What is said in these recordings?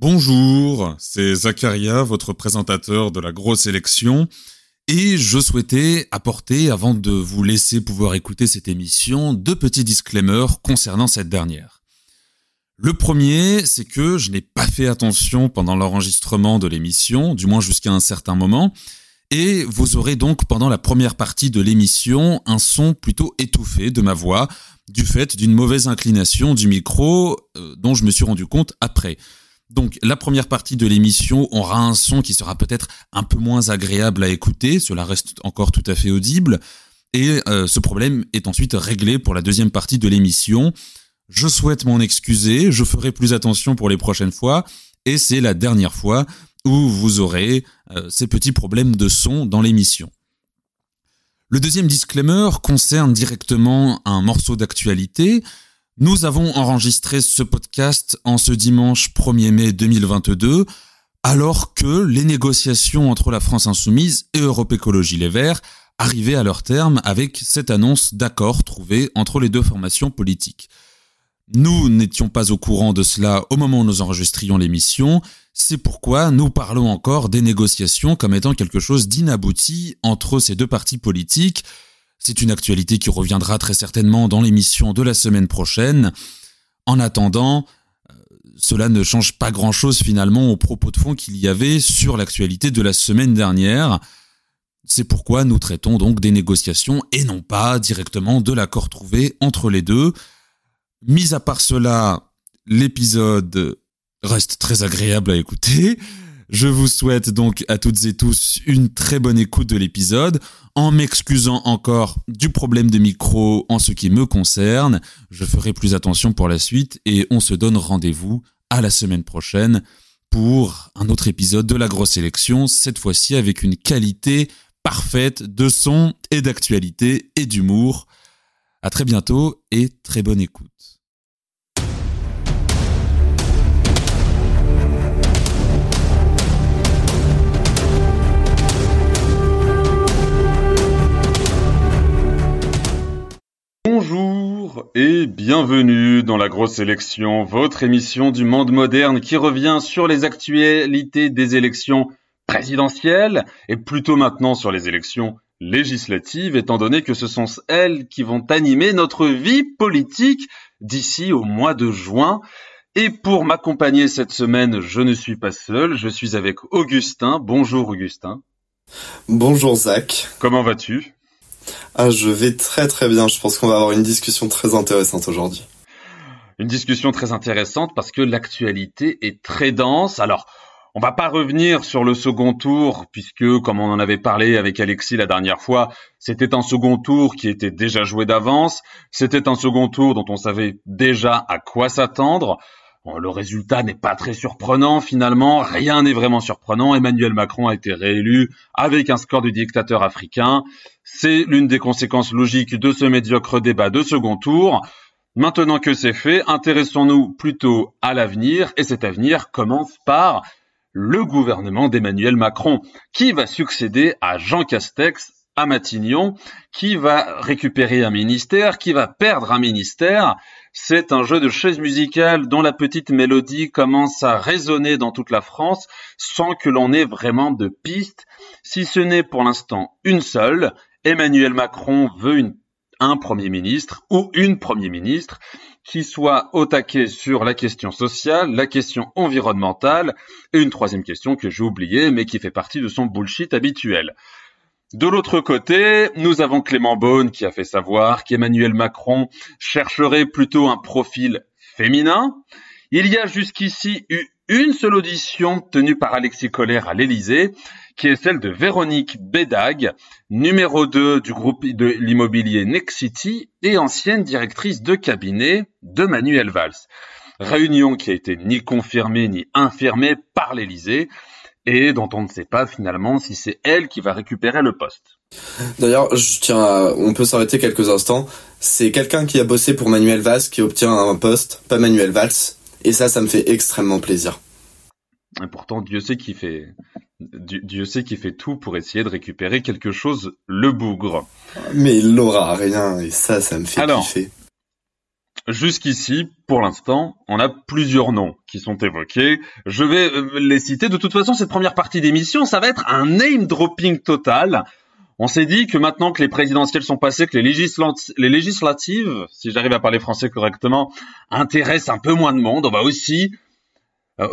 Bonjour, c'est Zacharia, votre présentateur de la grosse élection. Et je souhaitais apporter, avant de vous laisser pouvoir écouter cette émission, deux petits disclaimers concernant cette dernière. Le premier, c'est que je n'ai pas fait attention pendant l'enregistrement de l'émission, du moins jusqu'à un certain moment, et vous aurez donc pendant la première partie de l'émission un son plutôt étouffé de ma voix, du fait d'une mauvaise inclination du micro, euh, dont je me suis rendu compte après. Donc la première partie de l'émission aura un son qui sera peut-être un peu moins agréable à écouter, cela reste encore tout à fait audible, et euh, ce problème est ensuite réglé pour la deuxième partie de l'émission. Je souhaite m'en excuser, je ferai plus attention pour les prochaines fois, et c'est la dernière fois où vous aurez euh, ces petits problèmes de son dans l'émission. Le deuxième disclaimer concerne directement un morceau d'actualité, nous avons enregistré ce podcast en ce dimanche 1er mai 2022, alors que les négociations entre la France Insoumise et Europe Écologie Les Verts arrivaient à leur terme avec cette annonce d'accord trouvé entre les deux formations politiques. Nous n'étions pas au courant de cela au moment où nous enregistrions l'émission, c'est pourquoi nous parlons encore des négociations comme étant quelque chose d'inabouti entre ces deux partis politiques, c'est une actualité qui reviendra très certainement dans l'émission de la semaine prochaine. En attendant, euh, cela ne change pas grand-chose finalement aux propos de fond qu'il y avait sur l'actualité de la semaine dernière. C'est pourquoi nous traitons donc des négociations et non pas directement de l'accord trouvé entre les deux. Mis à part cela, l'épisode reste très agréable à écouter. Je vous souhaite donc à toutes et tous une très bonne écoute de l'épisode, en m'excusant encore du problème de micro en ce qui me concerne. Je ferai plus attention pour la suite et on se donne rendez-vous à la semaine prochaine pour un autre épisode de la grosse élection, cette fois-ci avec une qualité parfaite de son et d'actualité et d'humour. À très bientôt et très bonne écoute. Bonjour et bienvenue dans la grosse élection, votre émission du monde moderne qui revient sur les actualités des élections présidentielles et plutôt maintenant sur les élections législatives étant donné que ce sont elles qui vont animer notre vie politique d'ici au mois de juin. Et pour m'accompagner cette semaine, je ne suis pas seul, je suis avec Augustin. Bonjour Augustin. Bonjour Zach. Comment vas-tu? Ah, je vais très très bien. Je pense qu'on va avoir une discussion très intéressante aujourd'hui. Une discussion très intéressante parce que l'actualité est très dense. Alors, on va pas revenir sur le second tour puisque, comme on en avait parlé avec Alexis la dernière fois, c'était un second tour qui était déjà joué d'avance. C'était un second tour dont on savait déjà à quoi s'attendre. Le résultat n'est pas très surprenant finalement, rien n'est vraiment surprenant. Emmanuel Macron a été réélu avec un score du dictateur africain. C'est l'une des conséquences logiques de ce médiocre débat de second tour. Maintenant que c'est fait, intéressons-nous plutôt à l'avenir, et cet avenir commence par le gouvernement d'Emmanuel Macron, qui va succéder à Jean Castex à Matignon, qui va récupérer un ministère, qui va perdre un ministère. C'est un jeu de chaises musicales dont la petite mélodie commence à résonner dans toute la France sans que l'on ait vraiment de piste, si ce n'est pour l'instant une seule, Emmanuel Macron veut un Premier ministre ou une Premier ministre qui soit au taquet sur la question sociale, la question environnementale et une troisième question que j'ai oubliée mais qui fait partie de son bullshit habituel. De l'autre côté, nous avons Clément Beaune qui a fait savoir qu'Emmanuel Macron chercherait plutôt un profil féminin. Il y a jusqu'ici eu une seule audition tenue par Alexis Collère à l'Élysée qui est celle de Véronique Bédag, numéro 2 du groupe de l'immobilier Nexity et ancienne directrice de cabinet de Manuel Valls. Réunion qui a été ni confirmée ni infirmée par l'Élysée et dont on ne sait pas finalement si c'est elle qui va récupérer le poste. D'ailleurs, je tiens à, on peut s'arrêter quelques instants. C'est quelqu'un qui a bossé pour Manuel Valls qui obtient un poste, pas Manuel Valls. Et ça, ça me fait extrêmement plaisir. Et pourtant, Dieu sait qui fait, Dieu sait qu'il fait tout pour essayer de récupérer quelque chose, le bougre. Mais il n'aura rien, et ça, ça me fait kiffer. Jusqu'ici, pour l'instant, on a plusieurs noms qui sont évoqués. Je vais euh, les citer. De toute façon, cette première partie d'émission, ça va être un name dropping total. On s'est dit que maintenant que les présidentielles sont passées, que les, législatives, si j'arrive à parler français correctement, intéressent un peu moins de monde, on va aussi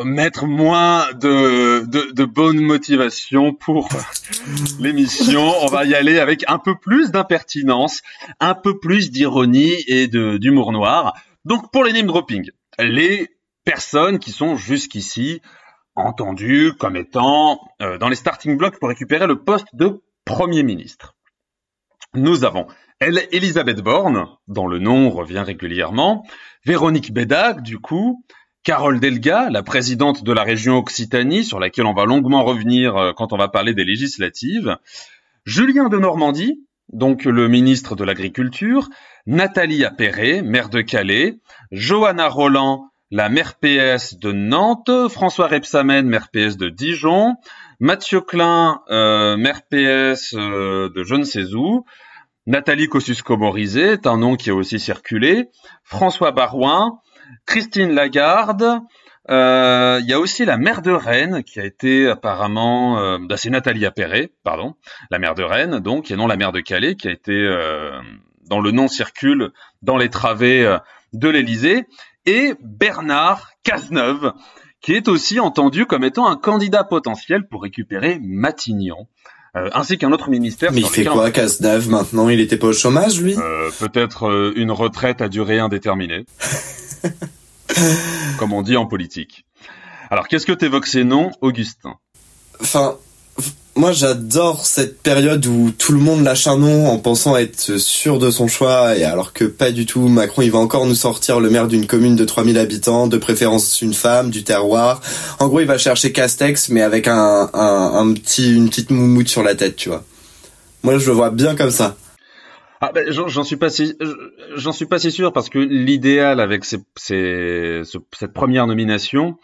mettre moins de, de, de bonne motivation pour l'émission. On va y aller avec un peu plus d'impertinence, un peu plus d'ironie et d'humour noir. Donc pour les name dropping, les personnes qui sont jusqu'ici entendues comme étant euh, dans les starting blocks pour récupérer le poste de Premier ministre. Nous avons elle, Elisabeth Borne, dont le nom revient régulièrement, Véronique Bédac, du coup, Carole Delga, la présidente de la région Occitanie, sur laquelle on va longuement revenir euh, quand on va parler des législatives, Julien de Normandie, donc le ministre de l'Agriculture, Nathalie Appéré, maire de Calais, Johanna Roland, la maire PS de Nantes, François Repsamen, maire PS de Dijon, Mathieu Klein, euh, maire PS euh, de je ne sais où, Nathalie Kosciusko-Morizet un nom qui a aussi circulé, François Barouin, Christine Lagarde. Euh, il y a aussi la mère de Rennes qui a été apparemment, euh, bah, c'est Nathalie Appéré, pardon, la mère de Rennes, donc, et non la mère de Calais, qui a été, euh, dans le nom circule dans les travées de l'Élysée, et Bernard Cazeneuve, qui est aussi entendu comme étant un candidat potentiel pour récupérer Matignon. ainsi qu'un autre ministère. Mais il fait quoi, Cazeneuve, maintenant? Il était pas au chômage, lui? Peut-être une retraite à durée indéterminée. comme on dit en politique. Alors, qu'est-ce que t'évoques ces noms, Augustin? Enfin, moi j'adore cette période où tout le monde lâche un nom en pensant être sûr de son choix, et alors que pas du tout, Macron il va encore nous sortir le maire d'une commune de 3000 habitants, de préférence une femme, du terroir. En gros il va chercher Castex, mais avec un, un petit, une petite moumoute sur la tête, tu vois. Moi je le vois bien comme ça. Ah ben, j'en suis pas si j'en suis pas si sûr parce que l'idéal avec ces, ces, cette première nomination,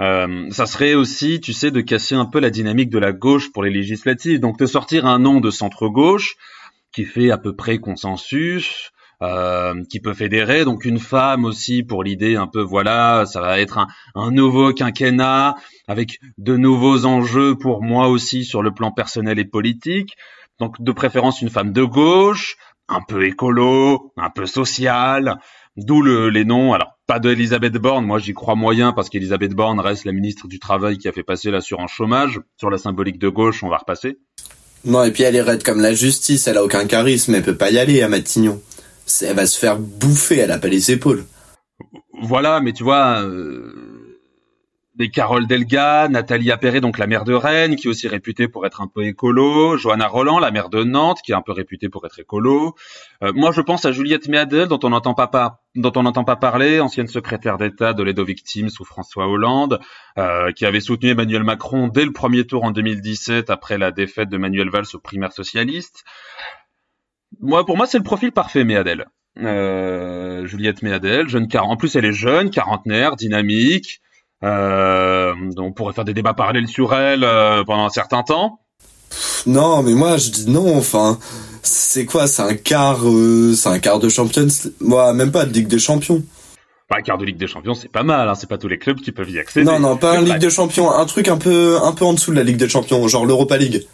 euh, ça serait aussi, tu sais, de casser un peu la dynamique de la gauche pour les législatives. Donc de sortir un nom de centre gauche qui fait à peu près consensus, euh, qui peut fédérer. Donc une femme aussi pour l'idée un peu, voilà, ça va être un, un nouveau quinquennat avec de nouveaux enjeux pour moi aussi sur le plan personnel et politique. Donc de préférence une femme de gauche, un peu écolo, un peu sociale, d'où le, les noms. Alors pas de Elisabeth Borne, moi j'y crois moyen parce qu'Elisabeth Borne reste la ministre du Travail qui a fait passer l'assurance chômage. Sur la symbolique de gauche, on va repasser. Non, et puis elle est raide comme la justice, elle a aucun charisme, elle peut pas y aller à Matignon. Elle va se faire bouffer, elle a pas les épaules. Voilà, mais tu vois, euh, des Carole Delga, Nathalie Appéré, donc la mère de Rennes, qui est aussi réputée pour être un peu écolo, Johanna Roland, la mère de Nantes, qui est un peu réputée pour être écolo. Euh, moi, je pense à Juliette Méadel, dont on n'entend pas, dont on n'entend pas parler, ancienne secrétaire d'État de l'aide aux victimes sous François Hollande, euh, qui avait soutenu Emmanuel Macron dès le premier tour en 2017 après la défaite de Manuel Valls aux primaires socialistes. Moi, pour moi, c'est le profil parfait, Méadel. Euh, Juliette Méadel, jeune en plus elle est jeune, quarantenaire, dynamique, on pourrait faire des débats parallèles sur elle euh, pendant un certain temps. Non, mais moi je dis non. Enfin, c'est quoi C'est un quart, euh, c'est un quart de Champions. Moi, même pas de Ligue des Champions. Un quart de Ligue des Champions, c'est pas mal. Hein, c'est pas tous les clubs qui peuvent y accéder. Non, non, pas un Ligue des Champions. Un truc un peu, un peu en dessous de la Ligue des Champions, genre l'Europa League.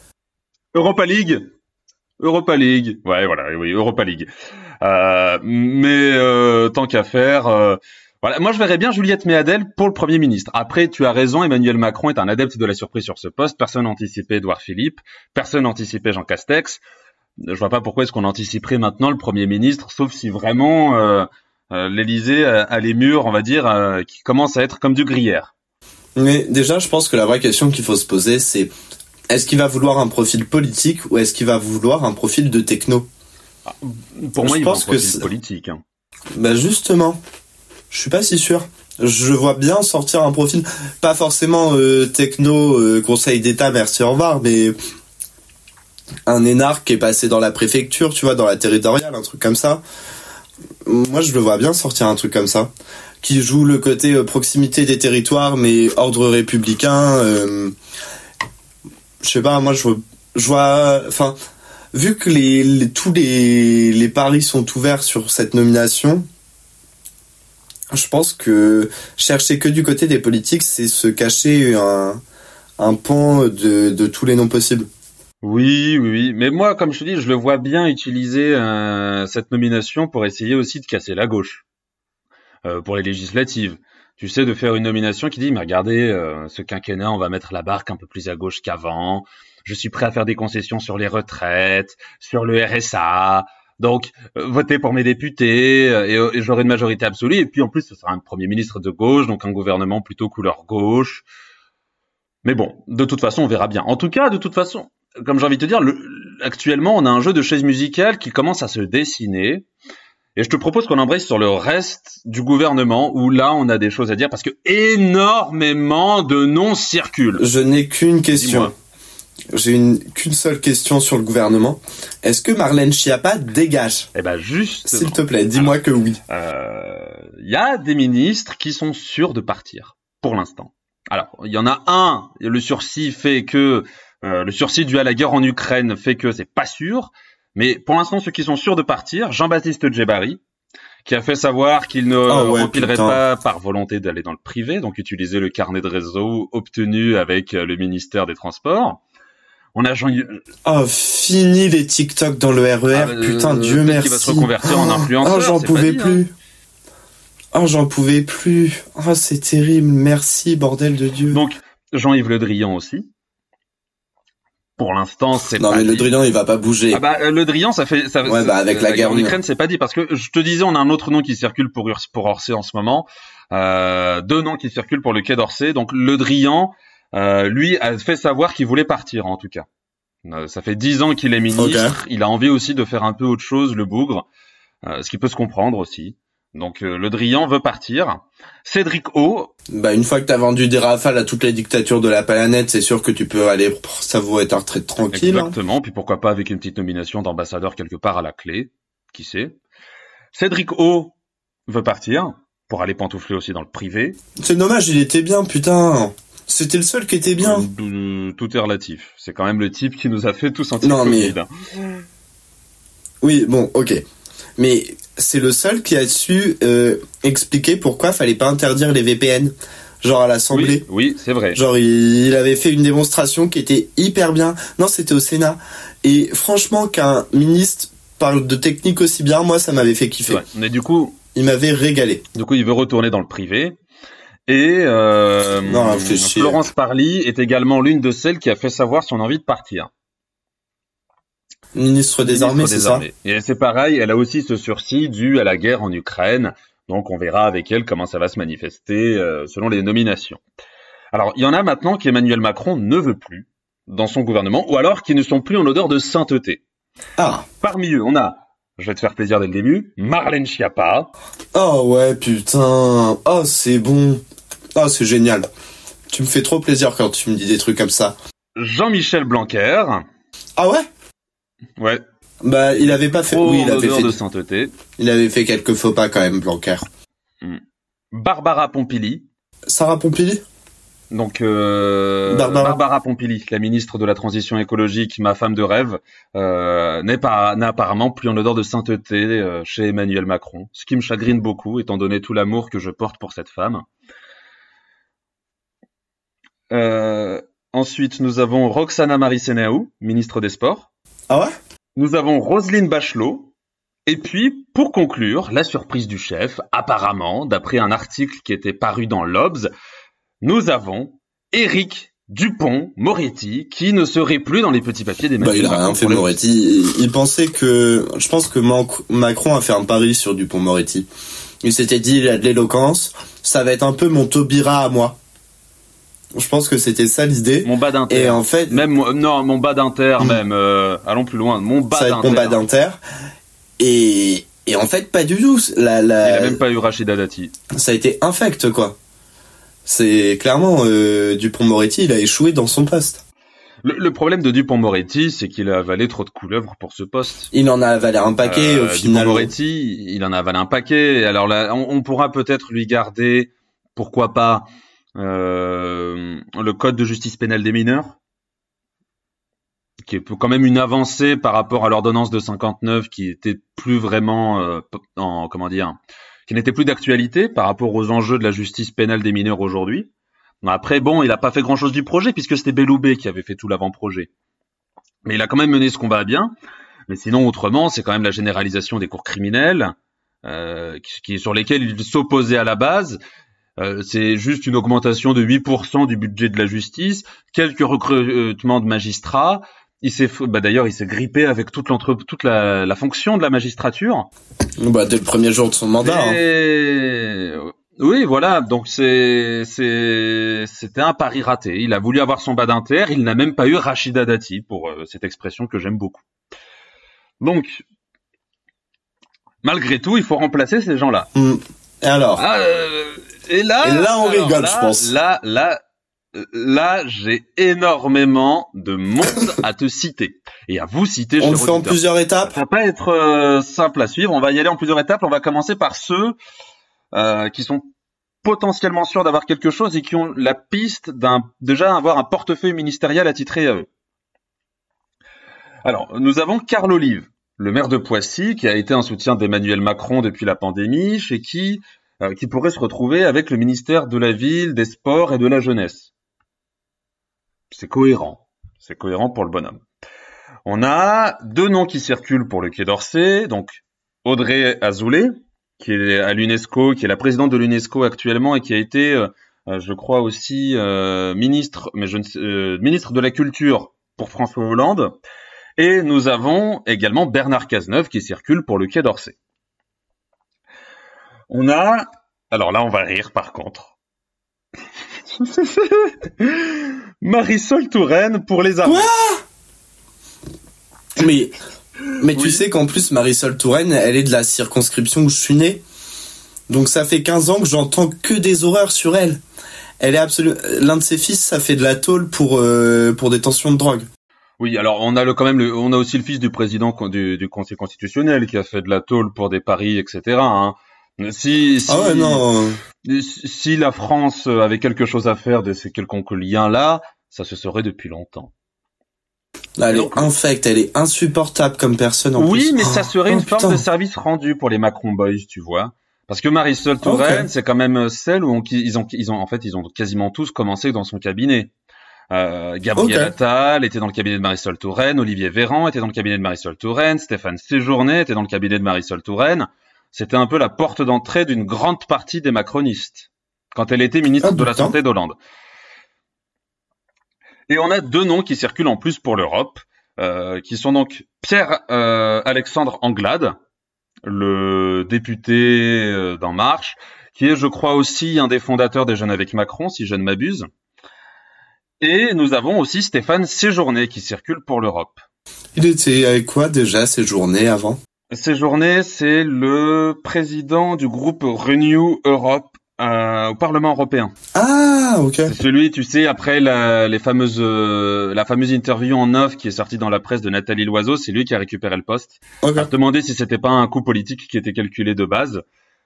Europa League. Europa League. Ouais, voilà, oui, Europa League. Euh, mais euh, tant qu'à faire, voilà, moi je verrais bien Juliette Méadel pour le Premier ministre. Après, tu as raison, Emmanuel Macron est un adepte de la surprise sur ce poste. Personne n'anticipait Edouard Philippe, personne n'anticipait Jean Castex. Je vois pas pourquoi est-ce qu'on anticiperait maintenant le Premier ministre, sauf si vraiment euh, euh, l'Élysée a, les murs, on va dire, euh, qui commencent à être comme du gruyère. Mais déjà, je pense que la vraie question qu'il faut se poser, c'est est-ce qu'il va vouloir un profil politique ou est-ce qu'il va vouloir un profil de techno? Ah, Pour moi, il pense un profil politique. Hein. Bah justement, je suis pas si sûr. Je vois bien sortir un profil, pas forcément euh, techno, euh, conseil d'État, merci au revoir, mais un énarque qui est passé dans la préfecture, tu vois, dans la territoriale, un truc comme ça. Moi, je le vois bien sortir un truc comme ça, qui joue le côté euh, proximité des territoires, mais ordre républicain. je sais pas, moi, je vois, enfin, vu que les, tous les paris sont ouverts sur cette nomination, je pense que chercher que du côté des politiques, c'est se cacher un, un pan de, tous les noms possibles. Oui, oui, oui. Mais moi, comme je te dis, je le vois bien utiliser euh, cette nomination pour essayer aussi de casser la gauche. Euh, pour les législatives. Tu sais, de faire une nomination qui dit, mais regardez, euh, ce quinquennat, on va mettre la barque un peu plus à gauche qu'avant. Je suis prêt à faire des concessions sur les retraites, sur le RSA. Donc, votez pour mes députés et, et j'aurai une majorité absolue. Et puis, en plus, ce sera un premier ministre de gauche, donc un gouvernement plutôt couleur gauche. Mais bon, de toute façon, on verra bien. En tout cas, de toute façon, comme j'ai envie de te dire, le, actuellement, on a un jeu de chaises musicales qui commence à se dessiner. Et je te propose qu'on embrasse sur le reste du gouvernement, où là, on a des choses à dire, parce que énormément de noms circulent. Je n'ai qu'une question. J'ai une qu'une seule question sur le gouvernement. Est-ce que Marlène Schiappa dégage? Eh ben juste. S'il te plaît, dis-moi que oui. Il euh, y a des ministres qui sont sûrs de partir, pour l'instant. Alors, il y en a un, le sursis fait que euh, le sursis dû à la guerre en Ukraine fait que c'est pas sûr. Mais pour l'instant, ceux qui sont sûrs de partir, Jean-Baptiste Djebari, qui a fait savoir qu'il ne oh remplirait pas par volonté d'aller dans le privé, donc utiliser le carnet de réseau obtenu avec le ministère des Transports. On a Jean... Oh, fini les TikTok dans le RER, e ah, bah, putain, Dieu merci. Qui va se reconvertir en influenceur. Oh, j'en pouvais plus. Hein. Oh, j'en pouvais plus. Oh, c'est terrible. Merci, bordel de Dieu. Donc, Jean-Yves Le Drian aussi, pour l'instant, c'est non mais le Drian il va pas bouger. Ah bah le Drian ça fait ça. Ouais bah avec la, guerre en Ukraine c'est pas dit parce que je te disais on a un autre nom qui circule pour pour Orsay en ce moment, euh, deux noms qui circulent pour le Quai d'Orsay donc le Drian euh, lui a fait savoir qu'il voulait partir en tout cas. Euh, ça fait dix ans qu'il est ministre, il a envie aussi de faire un peu autre chose le bougre, euh, ce qui peut se comprendre aussi. Donc euh, Le Drian veut partir. Cédric O. Bah une fois que t'as vendu des rafales à toutes les dictatures de la planète, c'est sûr que tu peux aller savourer ta retraite tranquille. Hein. Exactement. Puis pourquoi pas avec une petite nomination d'ambassadeur quelque part à la clé. Qui sait. Cédric O veut partir pour aller pantoufler aussi dans le privé. C'est dommage, il était bien, putain. C'était le seul qui était bien. Euh, tout est relatif. C'est quand même le type qui nous a fait tous sentir non, mais... Oui, bon, ok. Mais c'est le seul qui a su euh, expliquer pourquoi fallait pas interdire les VPN. Genre à l'Assemblée. Oui, c'est vrai. Genre il, avait fait une démonstration qui était hyper bien. Non, c'était au Sénat. Et franchement, qu'un ministre parle de technique aussi bien, moi, ça m'avait fait kiffer. Mais du coup, il m'avait régalé. Du coup, il veut retourner dans le privé. Et euh, Florence Parly est également l'une de celles qui a fait savoir son envie de partir. Ministre des Armées, c'est ça? Et c'est pareil, elle a aussi ce sursis dû à la guerre en Ukraine. Donc on verra avec elle comment ça va se manifester euh, selon les nominations. Alors il y en a maintenant qu'Emmanuel Macron ne veut plus dans son gouvernement, ou alors qui ne sont plus en odeur de sainteté. Ah. Parmi eux, on a, je vais te faire plaisir dès le début, Marlène Schiappa. Oh ouais, putain. Oh c'est bon. Oh c'est génial. Tu me fais trop plaisir quand tu me dis des trucs comme ça. Jean-Michel Blanquer. Ah ouais? Ouais. Bah, il avait pas fait. oui, il avait fait. de sainteté. Il avait fait quelques faux pas quand même, Blanquer. Hmm. Barbara Pompili. Sarah Pompili? Donc euh, Barbara. Pompili, la ministre de la transition écologique, ma femme de rêve, euh, n'est pas n'a apparemment plus en odeur de sainteté euh, chez Emmanuel Macron, ce qui me chagrine beaucoup étant donné tout l'amour que je porte pour cette femme. Euh, ensuite, nous avons Roxana Marisenaou, ministre des Sports. Ah ouais? Nous avons Roselyne Bachelot. Et puis, pour conclure, la surprise du chef, apparemment, d'après un article qui était paru dans l'Obs, nous avons Éric Dupont-Moretti, qui ne serait plus dans les petits papiers des bah, Il a rien fait Moretti. Il, pensait que... Je pense que Macron a fait un pari sur Dupont-Moretti. Il s'était dit, il a de l'éloquence, ça va être un peu mon Taubira à moi. Je pense que c'était ça l'idée. Mon bas d'inter. Et en fait, même non, mon bas d'inter, hmm. même. Euh, allons plus loin. Mon bas d'inter. Mon bas d'inter. Et et en fait, pas du tout. La, la... Il a même pas eu Rachida Dati. Ça a été infect, quoi. C'est clairement euh, Dupont-Moretti, il a échoué dans son poste. Le, problème de Dupont-Moretti, c'est qu'il a avalé trop de couleuvres pour ce poste. Il en a avalé un paquet euh, au final. Dupont-Moretti, il en a avalé un paquet. Alors là, on pourra peut-être lui garder, pourquoi pas, euh, le code de justice pénale des mineurs, qui est quand même une avancée par rapport à l'ordonnance de 59 qui était plus vraiment euh, en comment dire qui n'était plus d'actualité par rapport aux enjeux de la justice pénale des mineurs aujourd'hui. Après, bon, il n'a pas fait grand-chose du projet puisque c'était Belloubet qui avait fait tout l'avant-projet. Mais il a quand même mené ce combat bien. Mais sinon, autrement, c'est quand même la généralisation des cours criminels, euh, qui, sur lesquels il s'opposait à la base. Euh, c'est juste une augmentation de 8% du budget de la justice, quelques recrutements de magistrats. Il s'est, bah d'ailleurs, il s'est grippé avec toute l'entre, toute la, la, fonction de la magistrature. Bah dès le premier jour de son mandat. Hein. Oui, voilà. Donc c'est, c'est, c'était un pari raté. Il a voulu avoir son bas d'inter. Il n'a même pas eu Rachida Dati pour euh, cette expression que j'aime beaucoup. Donc, malgré tout, il faut remplacer ces gens-là. Mm. Et alors? Ah, euh, et, là, et là, on rigole, je pense. Là, là, là, j'ai énormément de monde à te citer et à vous citer. On le fait en plusieurs étapes. Ça va pas être euh, simple à suivre. On va y aller en plusieurs étapes. On va commencer par ceux euh, qui sont potentiellement sûrs d'avoir quelque chose et qui ont la piste d'un déjà avoir un portefeuille ministériel attitré à eux. Alors, nous avons Carl Olive, le maire de Poissy, qui a été un soutien d'Emmanuel Macron depuis la pandémie, chez qui, euh, qui pourrait se retrouver avec le ministère de la Ville, des Sports et de la Jeunesse. C'est cohérent. C'est cohérent pour le bonhomme. On a deux noms qui circulent pour le Quai d'Orsay, donc Audrey Azoulay, qui est à l'UNESCO, qui est la présidente de l'UNESCO actuellement et qui a été, euh, euh, je crois aussi ministre, mais je ne ministre de la Culture pour François Hollande, et nous avons également Bernard Cazeneuve qui circule pour le Quai d'Orsay. On a, alors là on va rire par contre. Marisol Touraine pour les armées. mais mais tu sais qu'en plus Marisol Touraine, elle est de la circonscription où je suis né. Donc ça fait 15 ans que j'entends que des horreurs sur elle. Elle est absolument l'un de ses fils, ça fait de la tôle pour euh, pour détention de drogue. Oui, alors on a le, quand même, le, on a aussi le fils du président du, du, Conseil constitutionnel qui a fait de la tôle pour des paris, etc. Hein. Si, si, ah ouais, non. si la France avait quelque chose à faire de ces quelconques liens-là, ça se serait depuis longtemps. elle est infecte, elle est insupportable comme personne en oui, plus. mais ça serait une oh, forme de service rendu pour les Macron Boys, tu vois. Parce que Marisol Touraine, c'est quand même celle où ils ont, ils ont, en fait, ils ont quasiment tous commencé dans son cabinet. Euh, Gabriel Attal était dans le cabinet de Marisol Touraine, Olivier Véran était dans le cabinet de Marisol Touraine, Stéphane Séjourné était dans le cabinet de Marisol Touraine. C'était un peu la porte d'entrée d'une grande partie des macronistes quand elle était ministre ah, de la Santé d'Hollande. Et on a deux noms qui circulent en plus pour l'Europe, euh, qui sont donc Pierre euh, Alexandre Anglade, le député euh, d'En Marche, qui est, je crois, aussi un des fondateurs des Jeunes avec Macron, si je ne m'abuse. Et nous avons aussi Stéphane Séjourné qui circule pour l'Europe. Il était avec quoi déjà Séjourné avant? Séjourné, c'est le président du groupe Renew Europe euh, au Parlement européen. Ah, ok. C'est celui, tu sais, après la, les fameuses, euh, la fameuse interview en off qui est sortie dans la presse de Nathalie Loiseau, c'est lui qui a récupéré le poste. Okay. A demandé si c'était pas un coup politique qui était calculé de base,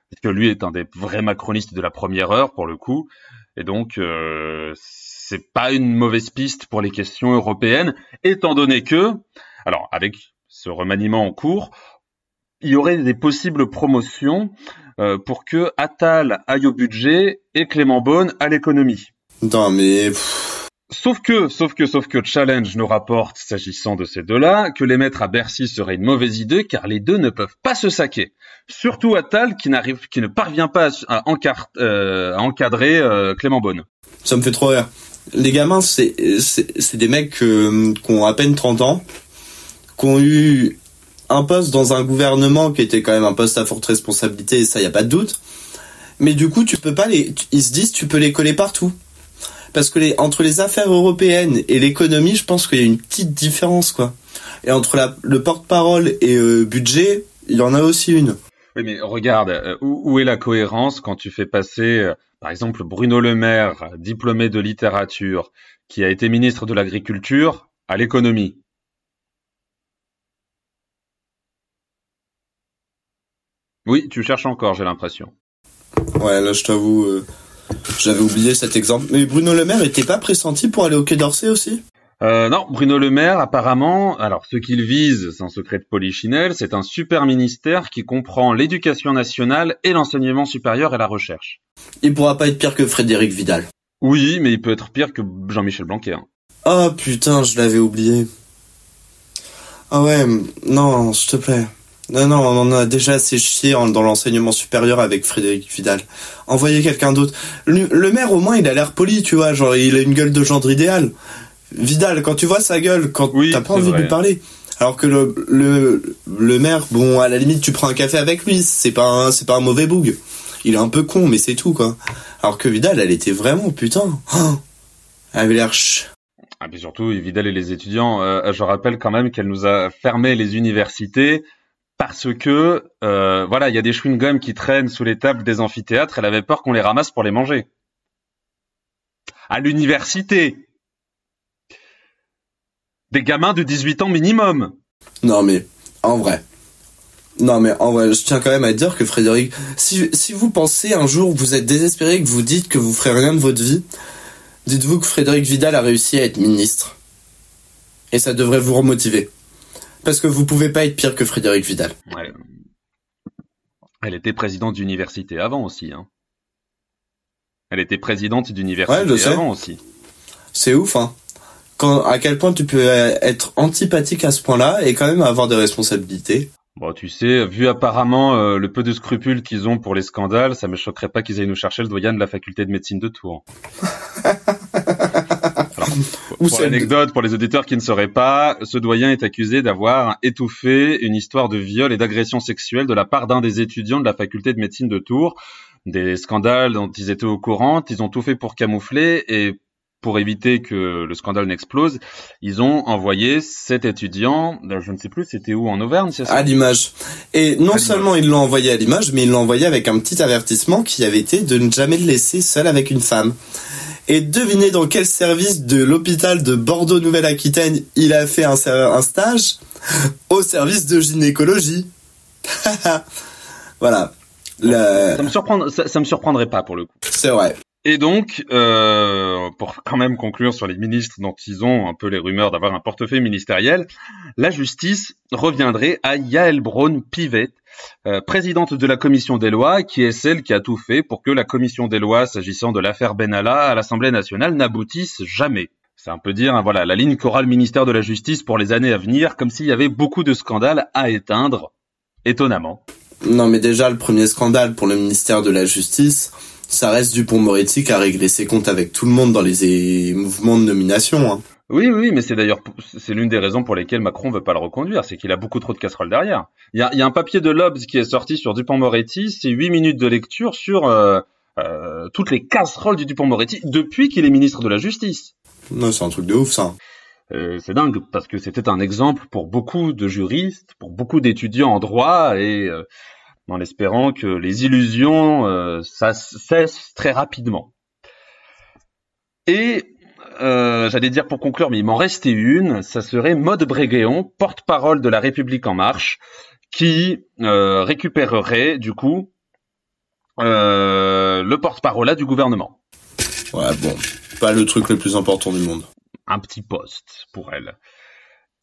parce que lui est un des vrais macronistes de la première heure pour le coup, et donc euh, c'est pas une mauvaise piste pour les questions européennes, étant donné que, alors avec ce remaniement en cours, il y aurait des possibles promotions euh, pour que Attal aille au budget et Clément Beaune à l'économie. Non mais... Sauf que, sauf que, sauf que Challenge nous rapporte, s'agissant de ces deux-là, que les mettre à Bercy serait une mauvaise idée car les deux ne peuvent pas se saquer. Surtout Attal qui n'arrive, qui ne parvient pas à, euh, encadrer euh, Clément Beaune. Ça me fait trop rire les gamins, c'est c'est des mecs euh, qui ont à peine 30 ans, qui ont eu un poste dans un gouvernement qui était quand même un poste à forte responsabilité, ça y a pas de doute. Mais du coup, tu peux pas les, ils se disent, tu peux les coller partout. Parce que les, entre les affaires européennes et l'économie, je pense qu'il y a une petite différence, quoi. Et entre le porte-parole et euh, budget, il y en a aussi une. Oui, mais regarde, euh, où, où, est la cohérence quand tu fais passer par exemple, Bruno Le Maire, diplômé de littérature, qui a été ministre de l'Agriculture, à l'économie? Oui, tu cherches encore, j'ai l'impression. Ouais, là, je t'avoue, euh, j'avais oublié cet exemple. Mais Bruno Le Maire n'était pas pressenti pour aller au Quai d'Orsay aussi? Euh, non, Bruno Le Maire, apparemment, alors ce qu'il vise, c'est un secret de polichinelle, c'est un super ministère qui comprend l'éducation nationale et l'enseignement supérieur et la recherche. Il pourra pas être pire que Frédéric Vidal. Oui, mais il peut être pire que Jean-Michel Blanquer. Oh putain, je l'avais oublié. Ah ouais, non, s'il te plaît. Non, non, on en a déjà assez chié dans l'enseignement supérieur avec Frédéric Vidal. Envoyez quelqu'un d'autre. Le, le, maire, au moins, il a l'air poli, tu vois, genre, il a une gueule de gendre idéal. Vidal, quand tu vois sa gueule, quand Oui, t'as pas envie de lui parler. Alors que le, le, le maire, bon, à la limite, tu prends un café avec lui, c'est pas un, c'est pas un mauvais boug. Il est un peu con, mais c'est tout, quoi. Alors que Vidal, elle était vraiment, putain. Oh, elle avait l'air ch... Ah, puis surtout, Vidal et les étudiants, euh, je rappelle quand même qu'elle nous a fermé les universités parce que, euh, voilà, il y a des chewing-gums qui traînent sous les tables des amphithéâtres, elle avait peur qu'on les ramasse pour les manger. À l'université Des gamins de 18 ans minimum Non, mais, en vrai. Non, mais en vrai, je tiens quand même à dire que Frédéric, si, si vous pensez un jour, vous êtes désespéré, que vous dites que vous ferez rien de votre vie, dites-vous que Frédéric Vidal a réussi à être ministre. Et ça devrait vous remotiver. Parce que vous pouvez pas être pire que Frédéric Vidal. Ouais. Elle était présidente d'université avant aussi. Hein. Elle était présidente d'université Ouais, avant aussi. C'est ouf, hein. Quand, à quel point tu peux euh, être antipathique à ce point-là et quand même avoir des responsabilités. Bon, tu sais, vu apparemment euh, le peu de scrupules qu'ils ont pour les scandales, ça me choquerait pas qu'ils aillent nous chercher le doyen de la faculté de médecine de Tours. Ou pour l'anecdote, pour les auditeurs qui ne sauraient pas, ce doyen est accusé d'avoir étouffé une histoire de viol et d'agression sexuelle de la part d'un des étudiants de la faculté de médecine de Tours. Des scandales dont ils étaient au courant, ils ont tout fait pour camoufler et pour éviter que le scandale n'explose, ils ont envoyé cet étudiant, je ne sais plus, c'était où en Auvergne, c'est ça? À l'image. Et non À seulement ils l'ont envoyé à l'image, mais ils l'ont envoyé avec un petit avertissement qui avait été de ne jamais le laisser seul avec une femme. Et devinez dans quel service de l'hôpital de Bordeaux-Nouvelle-Aquitaine il a fait un, stage? Au service de gynécologie. voilà. Ça me surprendre, ça, ça me surprendrait pas pour le coup. C'est vrai. Et donc, euh, pour quand même conclure sur les ministres dont ils ont un peu les rumeurs d'avoir un portefeuille ministériel, la justice reviendrait à Yael Braun-Pivet, euh, présidente de la commission des lois, qui est celle qui a tout fait pour que la commission des lois, s'agissant de l'affaire Benalla à l'Assemblée nationale, n'aboutisse jamais. C'est un peu dire, hein, voilà, la ligne qu'aura le ministère de la Justice pour les années à venir, comme s'il y avait beaucoup de scandales à éteindre. Étonnamment. Non mais déjà le premier scandale pour le ministère de la Justice, ça reste Dupont-Moretti qui a réglé ses comptes avec tout le monde dans les eh, mouvements de nomination. Hein. Oui, oui, mais c'est d'ailleurs c'est l'une des raisons pour lesquelles Macron veut pas le reconduire, c'est qu'il a beaucoup trop de casseroles derrière. Il y a, y a un papier de l'Obs qui est sorti sur Dupont-Moretti, c'est huit minutes de lecture sur euh, euh, toutes les casseroles du Dupont-Moretti depuis qu'il est ministre de la Justice. Non, c'est un truc de ouf ça. Euh, c'est dingue parce que c'était un exemple pour beaucoup de juristes, pour beaucoup d'étudiants en droit et euh, en espérant que les illusions euh, ça cessent très rapidement. Et euh, j'allais dire pour conclure, mais il m'en restait une, ça serait Maude Bréguéon, porte-parole de la République en marche, qui euh, récupérerait du coup euh, le porte-parole du gouvernement. Ouais, bon, pas le truc le plus important du monde. un petit poste pour elle.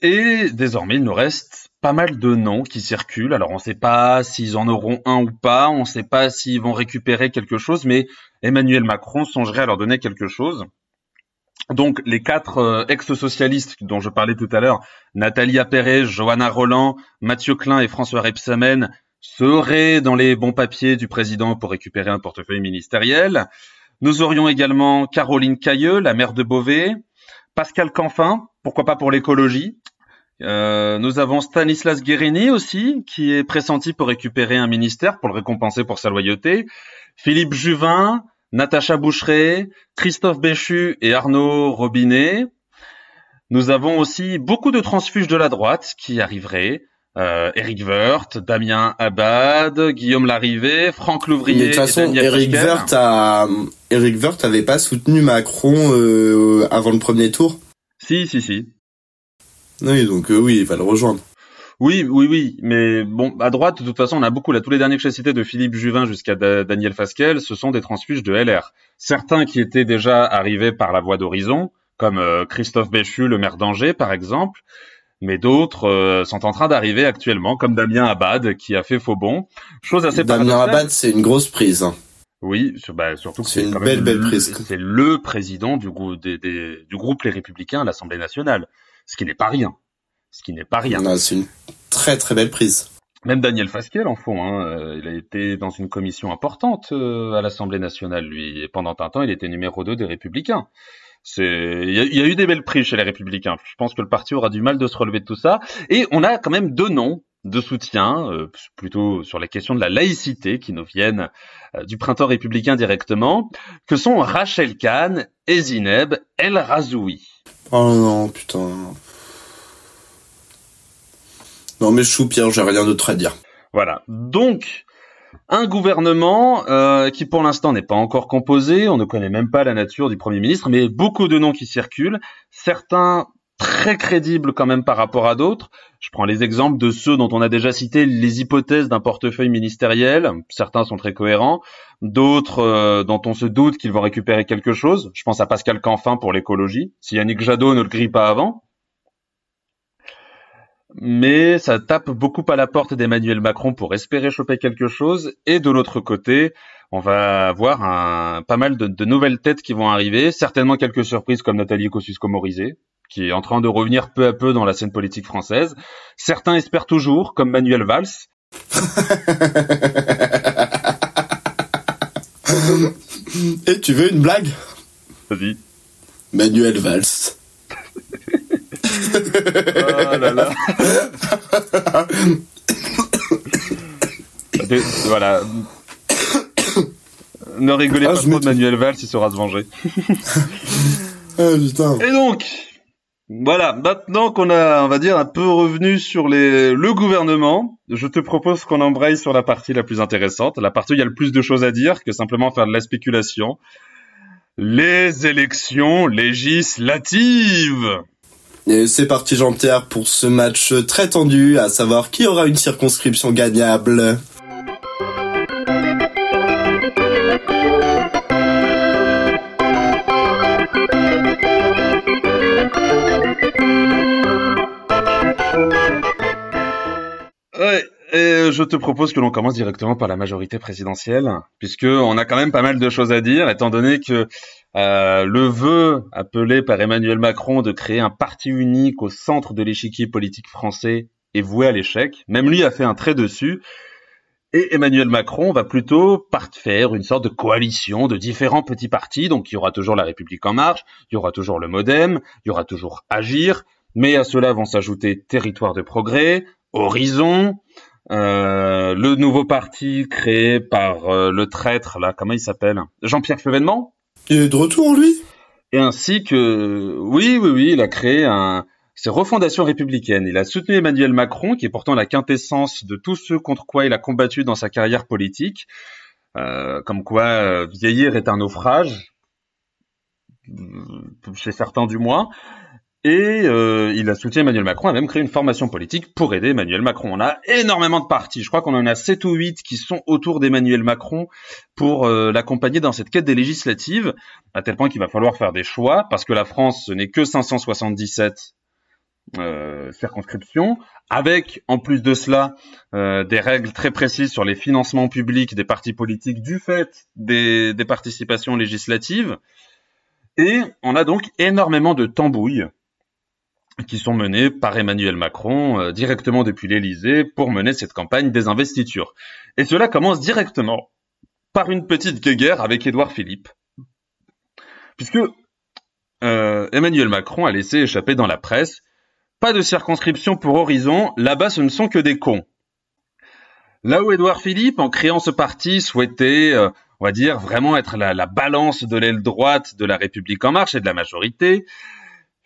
Et désormais, il nous reste pas mal de noms qui circulent. Alors, on ne sait pas s'ils en auront un ou pas, on ne sait pas s'ils vont récupérer quelque chose, mais Emmanuel Macron songerait à leur donner quelque chose. Donc, les quatre euh, ex-socialistes dont je parlais tout à l'heure, Nathalie Appéré, Johanna Roland, Mathieu Klein et François Rebsamen, seraient dans les bons papiers du président pour récupérer un portefeuille ministériel. Nous aurions également Caroline Cailleux, la maire de Beauvais, Pascal Canfin, pourquoi pas pour l'écologie. Euh, nous avons Stanislas Guérini aussi, qui est pressenti pour récupérer un ministère pour le récompenser pour sa loyauté. Philippe Juvin, Natacha Boucheret, Christophe Béchu et Arnaud Robinet. Nous avons aussi beaucoup de transfuges de la droite qui arriveraient. Euh, Eric Woerth, Damien Abad, Guillaume Larrivé, Franck Mais Louvrier de toute façon, Eric. Woerth a, Eric Woerth avait pas soutenu Macron euh, avant le premier tour. Si, si, si. Oui, donc euh, oui, il va le rejoindre. Oui, oui, oui, mais bon, à droite, de toute façon, on a beaucoup, là, tous les derniers que j'ai cités, de Philippe Juvin jusqu'à Da- Daniel Fasquelle, ce sont des transfuges de LR. Certains qui étaient déjà arrivés par la voie d'Horizon, comme Christophe Béchu, le maire d'Angers, par exemple, mais d'autres sont en train d'arriver actuellement, comme Damien Abad, qui a fait faux bon. Chose assez Damien Abad, c'est une grosse prise. Hein. Oui, bah, surtout que c'est une belle, belle prise. C'est le président du groupe, des, du groupe Les Républicains à l'Assemblée nationale, ce qui n'est pas rien. Ce qui n'est pas rien. C'est une très très belle prise. Même Daniel Fasquelle en fond, hein, euh, il a été dans une commission importante euh, à l'Assemblée nationale, lui, et pendant un temps, il était numéro 2 des Républicains. C'est, il y, a eu des belles prises chez les Républicains. Je pense que le parti aura du mal de se relever de tout ça. Et on a quand même deux noms de soutien, euh, plutôt sur la question de la laïcité, qui nous viennent euh, du printemps républicain directement, que sont Rachel Kahn et Zineb El Razoui. Oh non, putain. Non mais chou Pierre, j'ai rien d'autre à dire. Voilà. Donc, un gouvernement euh, qui pour l'instant n'est pas encore composé, on ne connaît même pas la nature du Premier ministre, mais beaucoup de noms qui circulent, certains très crédibles quand même par rapport à d'autres. Je prends les exemples de ceux dont on a déjà cité les hypothèses d'un portefeuille ministériel. Certains sont très cohérents, d'autres euh, dont on se doute qu'ils vont récupérer quelque chose. Je pense à Pascal Canfin pour l'écologie, si Yannick Jadot ne le grille pas avant. Mais ça tape beaucoup à la porte d'Emmanuel Macron pour espérer choper quelque chose. Et de l'autre côté, on va avoir un, pas mal de, nouvelles têtes qui vont arriver. Certainement quelques surprises comme Nathalie Kosciusko-Morizet, qui est en train de revenir peu à peu dans la scène politique française. Certains espèrent toujours, comme Manuel Valls. Et tu veux une blague? Vas-y. Manuel Valls. Oh là là. voilà. Ne rigolez ah, pas trop de Manuel Valls, il saura se venger. ah, putain. Et donc, voilà, maintenant qu'on a, on va dire, un peu revenu sur les, le gouvernement, je te propose qu'on embraye sur la partie la plus intéressante, la partie où il y a le plus de choses à dire que simplement faire de la spéculation. Les élections législatives. Et c'est parti Jean-Pierre pour ce match très tendu, à savoir qui aura une circonscription gagnable. je te propose que l'on commence directement par la majorité présidentielle, puisque on a quand même pas mal de choses à dire, étant donné que euh, le vœu appelé par Emmanuel Macron de créer un parti unique au centre de l'échiquier politique français est voué à l'échec. Même lui a fait un trait dessus. Et Emmanuel Macron va plutôt faire une sorte de coalition de différents petits partis. Donc il y aura toujours la République en marche, il y aura toujours le MoDem, il y aura toujours Agir, mais à cela vont s'ajouter Territoire de progrès, Horizon, euh, le nouveau parti créé par euh, le traître, là, comment il s'appelle? Jean-Pierre Fevènement Il est de retour, lui? Et ainsi que, oui, oui, oui, il a créé un, c'est Refondation républicaine. Il a soutenu Emmanuel Macron, qui est pourtant la quintessence de tout ce contre quoi il a combattu dans sa carrière politique, euh, comme quoi vieillir est un naufrage, chez certains du moins. Et euh, il a soutenu Emmanuel Macron, a même créé une formation politique pour aider Emmanuel Macron. On a énormément de partis, je crois qu'on en a 7 ou 8 qui sont autour d'Emmanuel Macron pour euh, l'accompagner dans cette quête des législatives, à tel point qu'il va falloir faire des choix, parce que la France, ce n'est que 577 euh, circonscriptions, avec en plus de cela euh, des règles très précises sur les financements publics des partis politiques du fait des, des participations législatives. Et on a donc énormément de tambouilles qui sont menés par Emmanuel Macron euh, directement depuis l'Élysée pour mener cette campagne des investitures. Et cela commence directement par une petite guerre avec Édouard Philippe. Puisque euh, Emmanuel Macron a laissé échapper dans la presse pas de circonscription pour Horizon, là-bas ce ne sont que des cons. Là où Édouard Philippe, en créant ce parti, souhaitait, euh, on va dire, vraiment être la balance de l'aile droite de la République en marche et de la majorité,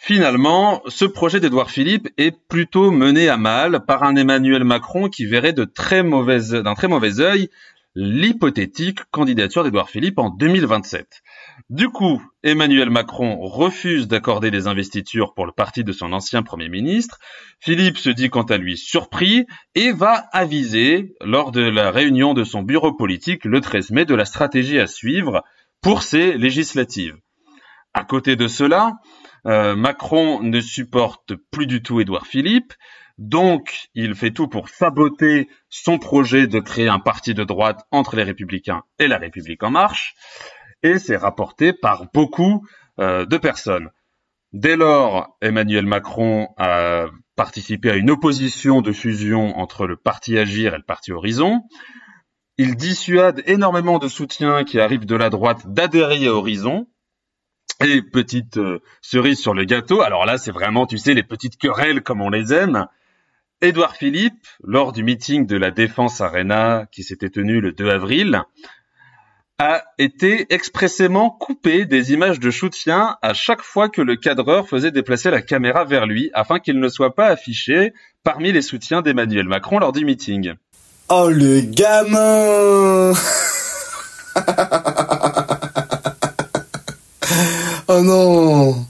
Finalement, ce projet d'Edouard Philippe est plutôt mené à mal par un Emmanuel Macron qui verrait d'un très mauvais œil l'hypothétique candidature d'Edouard Philippe en 2027. Du coup, Emmanuel Macron refuse d'accorder des investitures pour le parti de son ancien Premier ministre. Philippe se dit quant à lui surpris et va aviser lors de la réunion de son bureau politique le 13 mai de la stratégie à suivre pour ces législatives. À côté de cela, euh, Macron ne supporte plus du tout Édouard Philippe, donc il fait tout pour saboter son projet de créer un parti de droite entre les Républicains et la République en marche, et c'est rapporté par beaucoup euh, de personnes. Dès lors, Emmanuel Macron a participé à une opposition de fusion entre le parti Agir et le parti Horizon. Il dissuade énormément de soutiens qui arrivent de la droite d'adhérer à Horizon. Et petite euh, cerise sur le gâteau, alors là c'est vraiment, tu sais, les petites querelles comme on les aime. Édouard Philippe, lors du meeting de la Défense Arena qui s'était tenu le 2 avril, a été expressément coupé des images de soutien à chaque fois que le cadreur faisait déplacer la caméra vers lui afin qu'il ne soit pas affiché parmi les soutiens d'Emmanuel Macron lors du meeting. Oh le gamin Oh non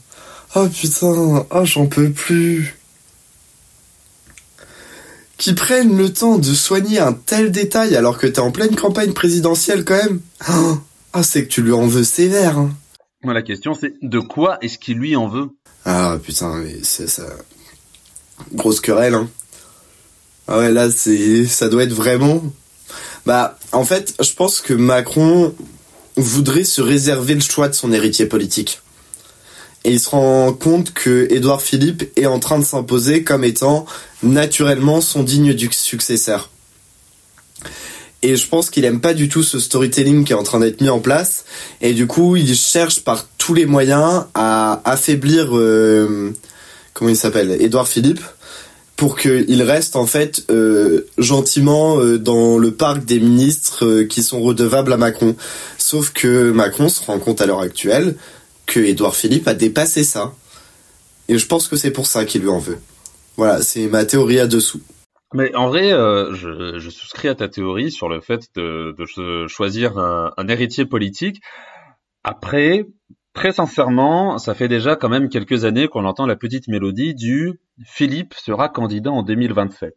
Oh putain Oh j'en peux plus qui prennent le temps de soigner un tel détail alors que t'es en pleine campagne présidentielle quand même. Ah, c'est que tu lui en veux sévère. Hein. Moi, la question c'est de quoi est-ce qu'il lui en veut? Ah putain, mais c'est ça. Grosse querelle. Hein. Ah ouais, là c'est, ça doit être vraiment. Bah, en fait, je pense que Macron voudrait se réserver le choix de son héritier politique et il se rend compte que Édouard Philippe est en train de s'imposer comme étant naturellement son digne successeur. Et je pense qu'il aime pas du tout ce storytelling qui est en train d'être mis en place. Et du coup, il cherche par tous les moyens à affaiblir, euh, comment il s'appelle, Édouard Philippe, pour qu'il reste en fait euh, gentiment euh, dans le parc des ministres qui sont redevables à Macron. Sauf que Macron se rend compte à l'heure actuelle que Édouard Philippe a dépassé ça. Et je pense que c'est pour ça qu'il lui en veut. Voilà, c'est ma théorie à dessous. Mais en vrai, euh, je, souscris à ta théorie sur le fait de, choisir un, héritier politique. Après, très sincèrement, ça fait déjà quand même quelques années qu'on entend la petite mélodie du Philippe sera candidat en 2027.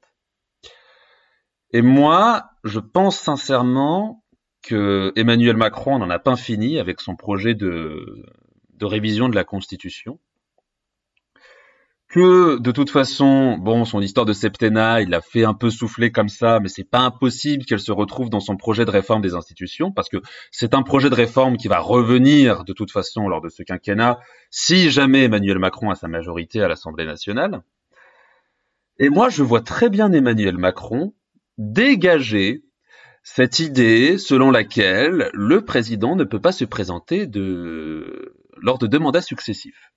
Et moi, je pense sincèrement que Emmanuel Macron n'en a pas fini avec son projet de, de révision de la Constitution. Que de toute façon, bon, son histoire de septennat, il l'a fait un peu souffler comme ça, mais c'est pas impossible qu'elle se retrouve dans son projet de réforme des institutions, parce que c'est un projet de réforme qui va revenir de toute façon lors de ce quinquennat, si jamais Emmanuel Macron a sa majorité à l'Assemblée nationale. Et moi, je vois très bien Emmanuel Macron dégager cette idée selon laquelle le président ne peut pas se présenter de lors de deux mandats successifs.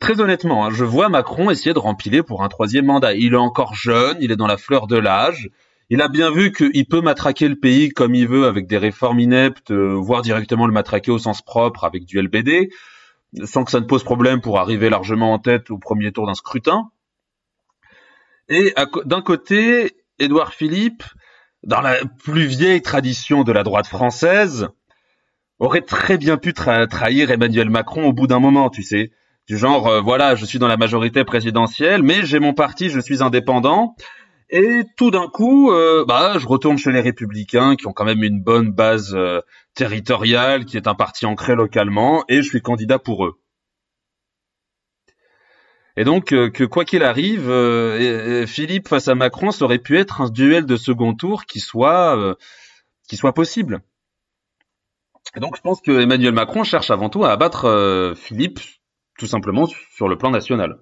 Très honnêtement, hein, je vois Macron essayer de rempiler pour un troisième mandat. Il est encore jeune, il est dans la fleur de l'âge. Il a bien vu qu'il peut matraquer le pays comme il veut avec des réformes ineptes, euh, voire directement le matraquer au sens propre avec du LBD, sans que ça ne pose problème pour arriver largement en tête au premier tour d'un scrutin. Et d'un côté, Édouard Philippe, dans la plus vieille tradition de la droite française, aurait très bien pu trahir Emmanuel Macron au bout d'un moment, tu sais. Du genre, euh, voilà, je suis dans la majorité présidentielle, mais j'ai mon parti, je suis indépendant. Et tout d'un coup, euh, bah, je retourne chez les Républicains, qui ont quand même une bonne base euh, territoriale, qui est un parti ancré localement, et je suis candidat pour eux. Et donc, que quoi qu'il arrive, Philippe face à Macron, ça aurait pu être un duel de second tour qui soit, qui soit possible donc je pense que Emmanuel Macron cherche avant tout à abattre euh, Philippe, tout simplement sur le plan national.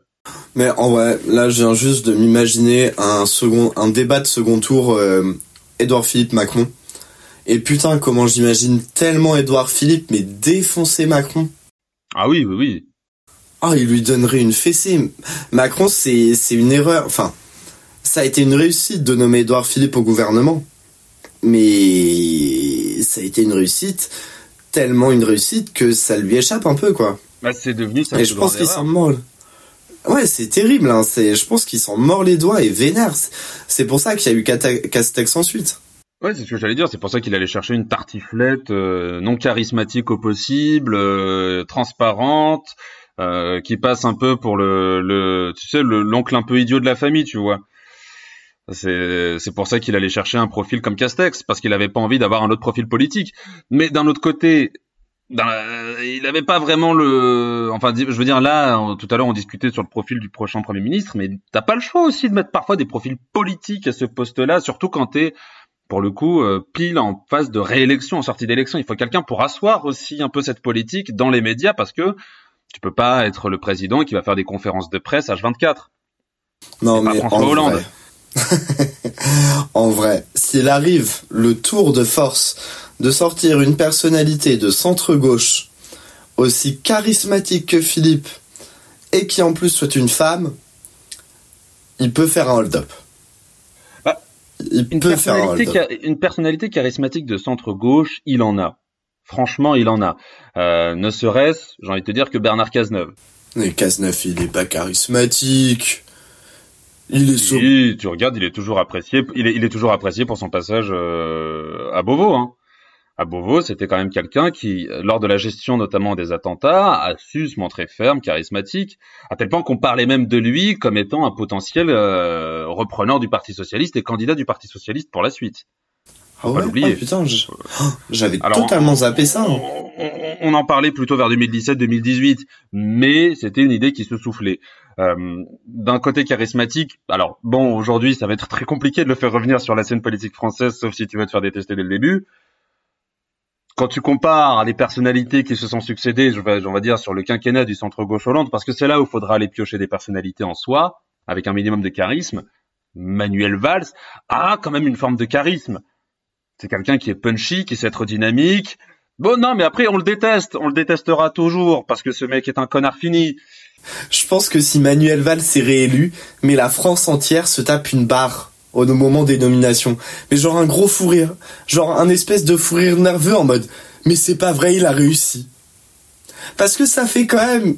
Mais en vrai, là je viens juste de m'imaginer un second, un débat de second tour euh, Édouard Philippe Macron. Et putain comment j'imagine tellement Édouard Philippe mais défoncer Macron. Ah oui oui oui. Ah il lui donnerait une fessée. Macron c'est une erreur. Enfin ça a été une réussite de nommer Édouard Philippe au gouvernement. Mais ça a été une réussite tellement une réussite que ça lui échappe un peu, quoi. Bah, c'est devenu ça. Et je pense qu'il s'en mord. Ouais, c'est terrible. Hein. C'est, je pense qu'il s'en mord les doigts et vénère. C'est pour ça qu'il y a eu Castex ensuite. Ouais, c'est ce que j'allais dire. C'est pour ça qu'il allait chercher une tartiflette euh, non charismatique au possible, euh, transparente, euh, qui passe un peu pour le, le tu sais, l'oncle un peu idiot de la famille, tu vois. C'est pour ça qu'il allait chercher un profil comme Castex, parce qu'il n'avait pas envie d'avoir un autre profil politique. Mais d'un autre côté, il n'avait pas vraiment le. Enfin, je veux dire, là, tout à l'heure, on discutait sur le profil du prochain Premier ministre, mais t'as pas le choix aussi de mettre parfois des profils politiques à ce poste-là, surtout quand t'es, pour le coup, euh, pile en phase de réélection, en sortie d'élection. Il faut quelqu'un pour asseoir aussi un peu cette politique dans les médias, parce que tu peux pas être le président qui va faire des conférences de presse H24. Non, mais en Hollande. en vrai, s'il arrive le tour de force de sortir une personnalité de centre-gauche aussi charismatique que Philippe et qui en plus soit une femme, il peut faire un hold-up. Bah, il une, peut personnalité faire un une personnalité charismatique de centre-gauche, il en a. Franchement, il en a. Euh, ne serait-ce, j'ai envie de te dire, que Bernard Cazeneuve. Mais Cazeneuve, il n'est pas charismatique. Il est oui, tu regardes, il est toujours apprécié. Il est, il est toujours apprécié pour son passage euh, à Beauvau. Hein à Beauvau, c'était quand même quelqu'un qui, lors de la gestion notamment des attentats, a su se montrer ferme, charismatique, à tel point qu'on parlait même de lui comme étant un potentiel euh, repreneur du Parti socialiste et candidat du Parti socialiste pour la suite. Ah ouais, oh, putain, oh, j'avais totalement zappé ça. Hein. On, en parlait plutôt vers 2017-2018, mais c'était une idée qui se soufflait. Euh, D'un côté charismatique, alors bon, aujourd'hui, ça va être très compliqué de le faire revenir sur la scène politique française, sauf si tu veux te faire détester dès le début quand tu compares les personnalités qui se sont succédées, je vais, on va dire, sur le quinquennat du centre gauche Hollande, parce que c'est là où il faudra aller piocher des personnalités en soi, avec un minimum de charisme, Manuel Valls a quand même une forme de charisme. C'est quelqu'un qui est punchy, qui sait être dynamique. Bon, non, mais après, on le déteste. On le détestera toujours, parce que ce mec est un connard fini. Je pense que si Manuel Valls est réélu, mais la France entière se tape une barre au moment des nominations. Mais genre un gros fou rire. Genre un espèce de fou rire nerveux en mode mais c'est pas vrai, il a réussi. Parce que ça fait quand même,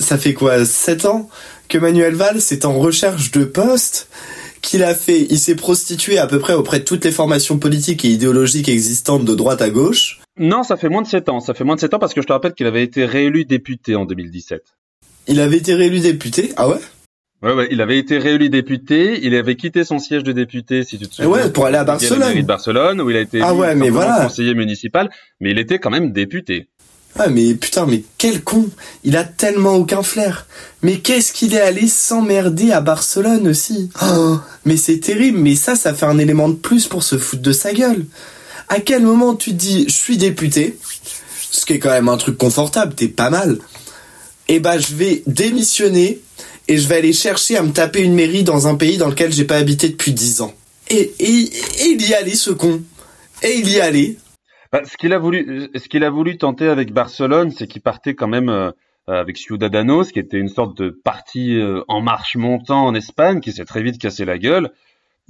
ça fait quoi, 7 ans que Manuel Valls est en recherche de poste, qu'il a fait, il s'est prostitué à peu près auprès de toutes les formations politiques et idéologiques existantes de droite à gauche. Non, ça fait moins de 7 ans. Ça fait moins de 7 ans parce que je te rappelle qu'il avait été réélu député en 2017. Il avait été réélu député Ah ouais? Ouais, ouais, il avait été réélu député, il avait quitté son siège de député, si tu te souviens. Ouais, pour aller à Barcelone. de Barcelone, où il a été ah ouais, mais voilà. conseiller municipal, mais il était quand même député. Ah mais putain, mais quel con Il a tellement aucun flair. Mais qu'est-ce qu'il est allé s'emmerder à Barcelone aussi? Oh, Mais c'est terrible, mais ça, ça fait un élément de plus pour se foutre de sa gueule. À quel moment tu te dis, je suis député, ce qui est quand même un truc confortable, t'es pas mal. Eh ben, je vais démissionner et je vais aller chercher à me taper une mairie dans un pays dans lequel j'ai pas habité depuis dix ans. Et, et, il y allait ce con. Et il y allait. Bah, ce qu'il a voulu, ce qu'il a voulu tenter avec Barcelone, c'est qu'il partait quand même euh, avec Ciudadanos, qui était une sorte de parti euh, en marche montant en Espagne, qui s'est très vite cassé la gueule.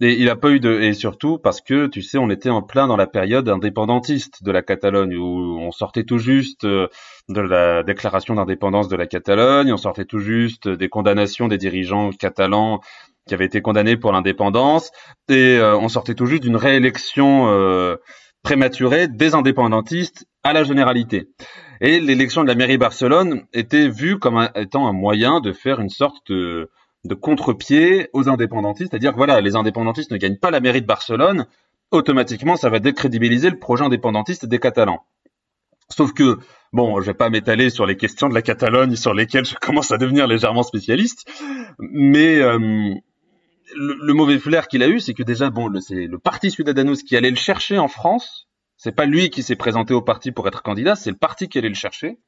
Et il a pas eu de et surtout parce que tu sais on était en plein dans la période indépendantiste de la Catalogne où on sortait tout juste euh, de la déclaration d'indépendance de la Catalogne, on sortait tout juste des condamnations des dirigeants catalans qui avaient été condamnés pour l'indépendance et euh, on sortait tout juste d'une réélection euh, prématurée des indépendantistes à la généralité. Et l'élection de la mairie Barcelone était vue comme étant un moyen de faire une sorte de de contre-pied aux indépendantistes, c'est-à-dire voilà, les indépendantistes ne gagnent pas la mairie de Barcelone, automatiquement ça va décrédibiliser le projet indépendantiste des Catalans. Sauf que, bon, je vais pas m'étaler sur les questions de la Catalogne sur lesquelles je commence à devenir légèrement spécialiste, mais euh, le, mauvais flair qu'il a eu, c'est que déjà, bon, c'est le parti Ciudadanos qui allait le chercher en France. C'est pas lui qui s'est présenté au parti pour être candidat, c'est le parti qui allait le chercher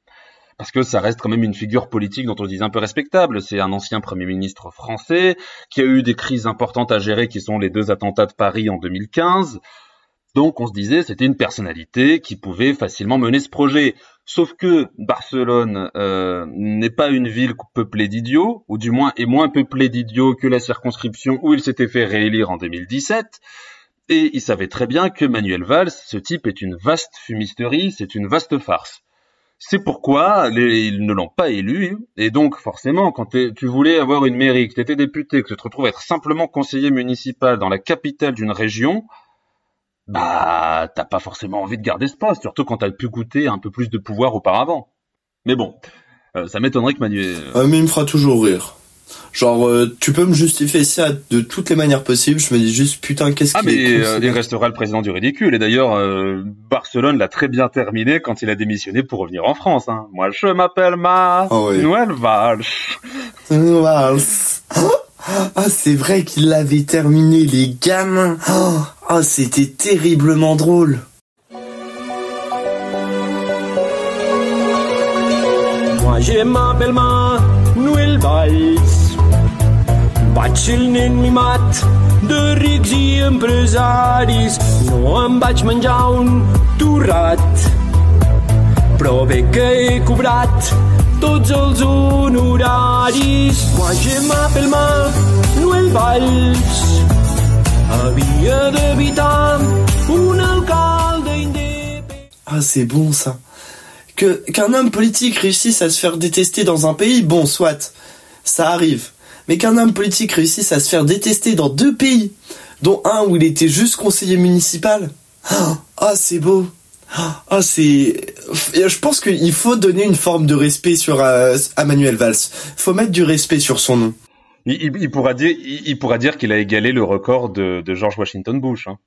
parce que ça reste quand même une figure politique dont on dit un peu respectable. C'est un ancien Premier ministre français qui a eu des crises importantes à gérer, qui sont les deux attentats de Paris en 2015. Donc on se disait c'était une personnalité qui pouvait facilement mener ce projet. Sauf que Barcelone euh, n'est pas une ville peuplée d'idiots, ou du moins est moins peuplée d'idiots que la circonscription où il s'était fait réélire en 2017. Et il savait très bien que Manuel Valls, ce type est une vaste fumisterie, c'est une vaste farce. C'est pourquoi ils ne l'ont pas élu. Et donc, forcément, quand tu voulais avoir une mairie, que tu étais député, que tu te retrouves être simplement conseiller municipal dans la capitale d'une région, bah, t'as pas forcément envie de garder ce poste, surtout quand t'as pu goûter un peu plus de pouvoir auparavant. Mais bon, euh, ça m'étonnerait que Manuel... Ah, mais il me fera toujours rire. Genre, euh, tu peux me justifier ça de toutes les manières possibles. Je me dis juste, putain, qu'est-ce ah, qui est mais euh, il restera le président du ridicule. Et d'ailleurs, euh, Barcelone l'a très bien terminé quand il a démissionné pour revenir en France. Hein. Moi, je m'appelle Manuel ah, Valls. Ah, c'est vrai qu'il l'avait terminé, les gamins. Ah, c'était terriblement drôle. Moi, je m'appelle Manuel Valls. Ah, c'est bon ça. Que qu'un homme politique réussisse à se faire détester dans un pays, bon, soit, ça arrive mais qu'un homme politique réussisse à se faire détester dans deux pays, dont un où il était juste conseiller municipal. Ah, oh, c'est beau. Ah, c'est. Je pense qu'il faut donner une forme de respect sur euh, à Manuel Valls. Faut mettre du respect sur son nom. Il, pourra dire, il, pourra dire qu'il a égalé le record de, George Washington Bush. Hein.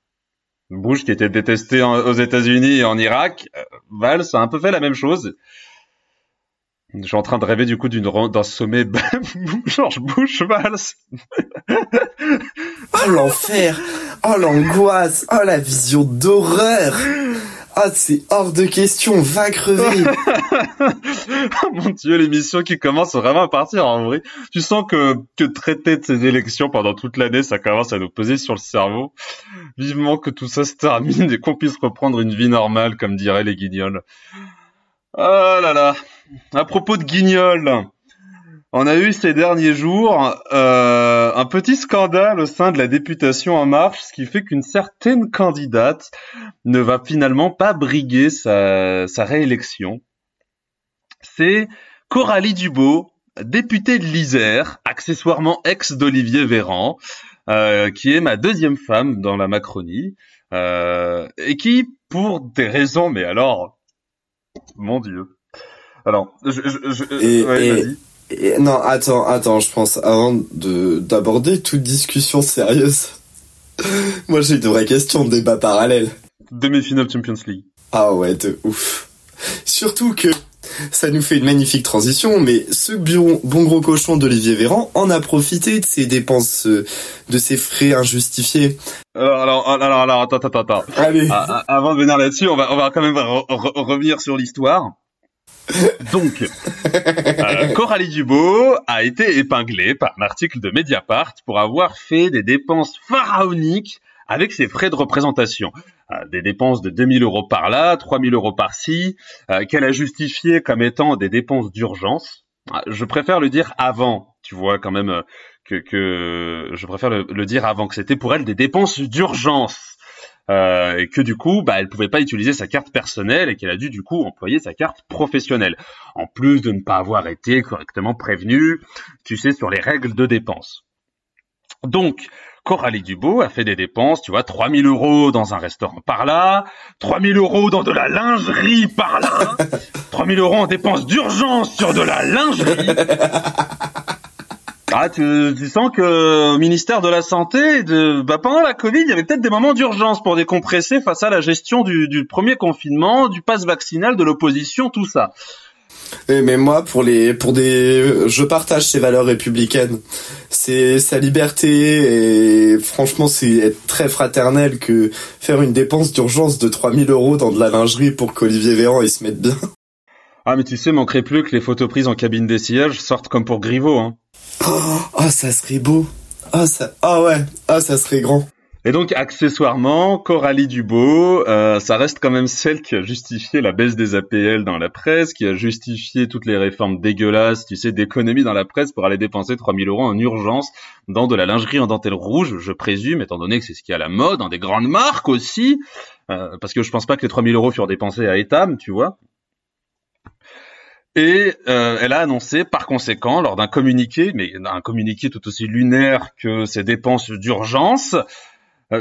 Bush qui était détesté aux États-Unis et en Irak, euh, Valls a un peu fait la même chose. Je suis en train de rêver du coup d'une d'un sommet George Bush Valls. oh l'enfer, oh l'angoisse, oh la vision d'horreur. Ah, c'est hors de question, va crever. oh mon dieu, l'émission qui commence vraiment à partir en vrai. Tu sens que, que traiter de ces élections pendant toute l'année, ça commence à nous peser sur le cerveau. Vivement que tout ça se termine et qu'on puisse reprendre une vie normale, comme diraient les guignols. Oh là là. À propos de Guignol, on a eu ces derniers jours euh, un petit scandale au sein de la députation En Marche, ce qui fait qu'une certaine candidate ne va finalement pas briguer sa, réélection. C'est Coralie Dubot, députée de l'Isère, accessoirement ex d'Olivier Véran, euh, qui est ma deuxième femme dans la Macronie, euh, et qui, pour des raisons, mais alors mon Dieu. Alors, je, je, et, non, attends, attends, je pense avant de d'aborder toute discussion sérieuse. Moi, j'ai une vraie question, débat parallèle. Demi-finale Champions League. Ah ouais, de ouf. Surtout que ça nous fait une magnifique transition, mais ce bon, bon gros cochon d'Olivier Véran en a profité de ses dépenses, euh, de ses frais injustifiés. Alors, alors, alors, alors attends, attends, attends. Allez. Ah, ah, avant de venir là-dessus, on va, on va quand même revenir sur l'histoire. Donc, euh, Coralie Dubot a été épinglée par un article de Mediapart pour avoir fait des dépenses pharaoniques avec ses frais de représentation. Euh, des dépenses de 2000 euros par là, 3000 euros par-ci, euh, qu'elle a justifié comme étant des dépenses d'urgence. Euh, je préfère le dire avant, tu vois, quand même, que, que je préfère le, dire avant, que c'était pour elle des dépenses d'urgence. Euh, et que du coup, bah, elle pouvait pas utiliser sa carte personnelle et qu'elle a dû du coup employer sa carte professionnelle. En plus de ne pas avoir été correctement prévenue, tu sais, sur les règles de dépenses. Donc, Coralie Dubot a fait des dépenses, tu vois, 3000 euros dans un restaurant par là, 3000 euros dans de la lingerie par là, 3000 euros en dépenses d'urgence sur de la lingerie. Ah, tu, sens que au ministère de la Santé, de, bah, pendant la Covid, il y avait peut-être des moments d'urgence pour décompresser face à la gestion du, du premier confinement, du pass vaccinal, de l'opposition, tout ça. Eh, mais moi, pour les, pour des, je partage ces valeurs républicaines. C'est sa liberté et franchement, c'est être très fraternel que faire une dépense d'urgence de 3000 euros dans de la lingerie pour qu'Olivier Véran il se mette bien. Ah, mais tu sais, manquerait plus que les photos prises en cabine d'essayage sortent comme pour Griveaux, hein. Oh, oh, ça serait beau. Ah, ça, ah ouais, ah, ça serait grand. Et donc, accessoirement, Coralie Dubot, euh, ça reste quand même celle qui a justifié la baisse des APL dans la presse, qui a justifié toutes les réformes dégueulasses, tu sais, d'économie dans la presse pour aller dépenser 3000 euros en urgence dans de la lingerie en dentelle rouge, je présume, étant donné que c'est ce qui est à la mode, dans des grandes marques aussi, euh, parce que je pense pas que les 3000 euros furent dépensés à Etam, tu vois. Et euh, elle a annoncé par conséquent, lors d'un communiqué, mais un communiqué tout aussi lunaire que ses dépenses d'urgence,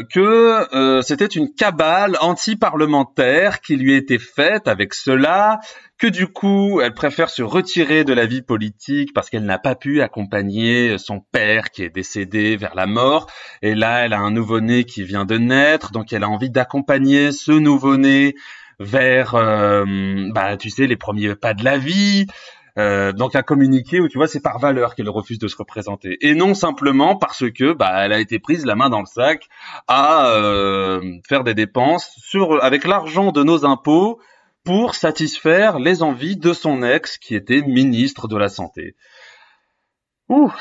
que euh, c'était une cabale anti-parlementaire qui lui était faite avec cela, que du coup elle préfère se retirer de la vie politique parce qu'elle n'a pas pu accompagner son père qui est décédé vers la mort, et là elle a un nouveau-né qui vient de naître, donc elle a envie d'accompagner ce nouveau-né vers, euh, bah tu sais, les premiers pas de la vie. Euh, donc un communiqué où tu vois c'est par valeur qu'elle refuse de se représenter et non simplement parce que bah elle a été prise la main dans le sac à euh, faire des dépenses sur avec l'argent de nos impôts pour satisfaire les envies de son ex qui était ministre de la santé. Ouh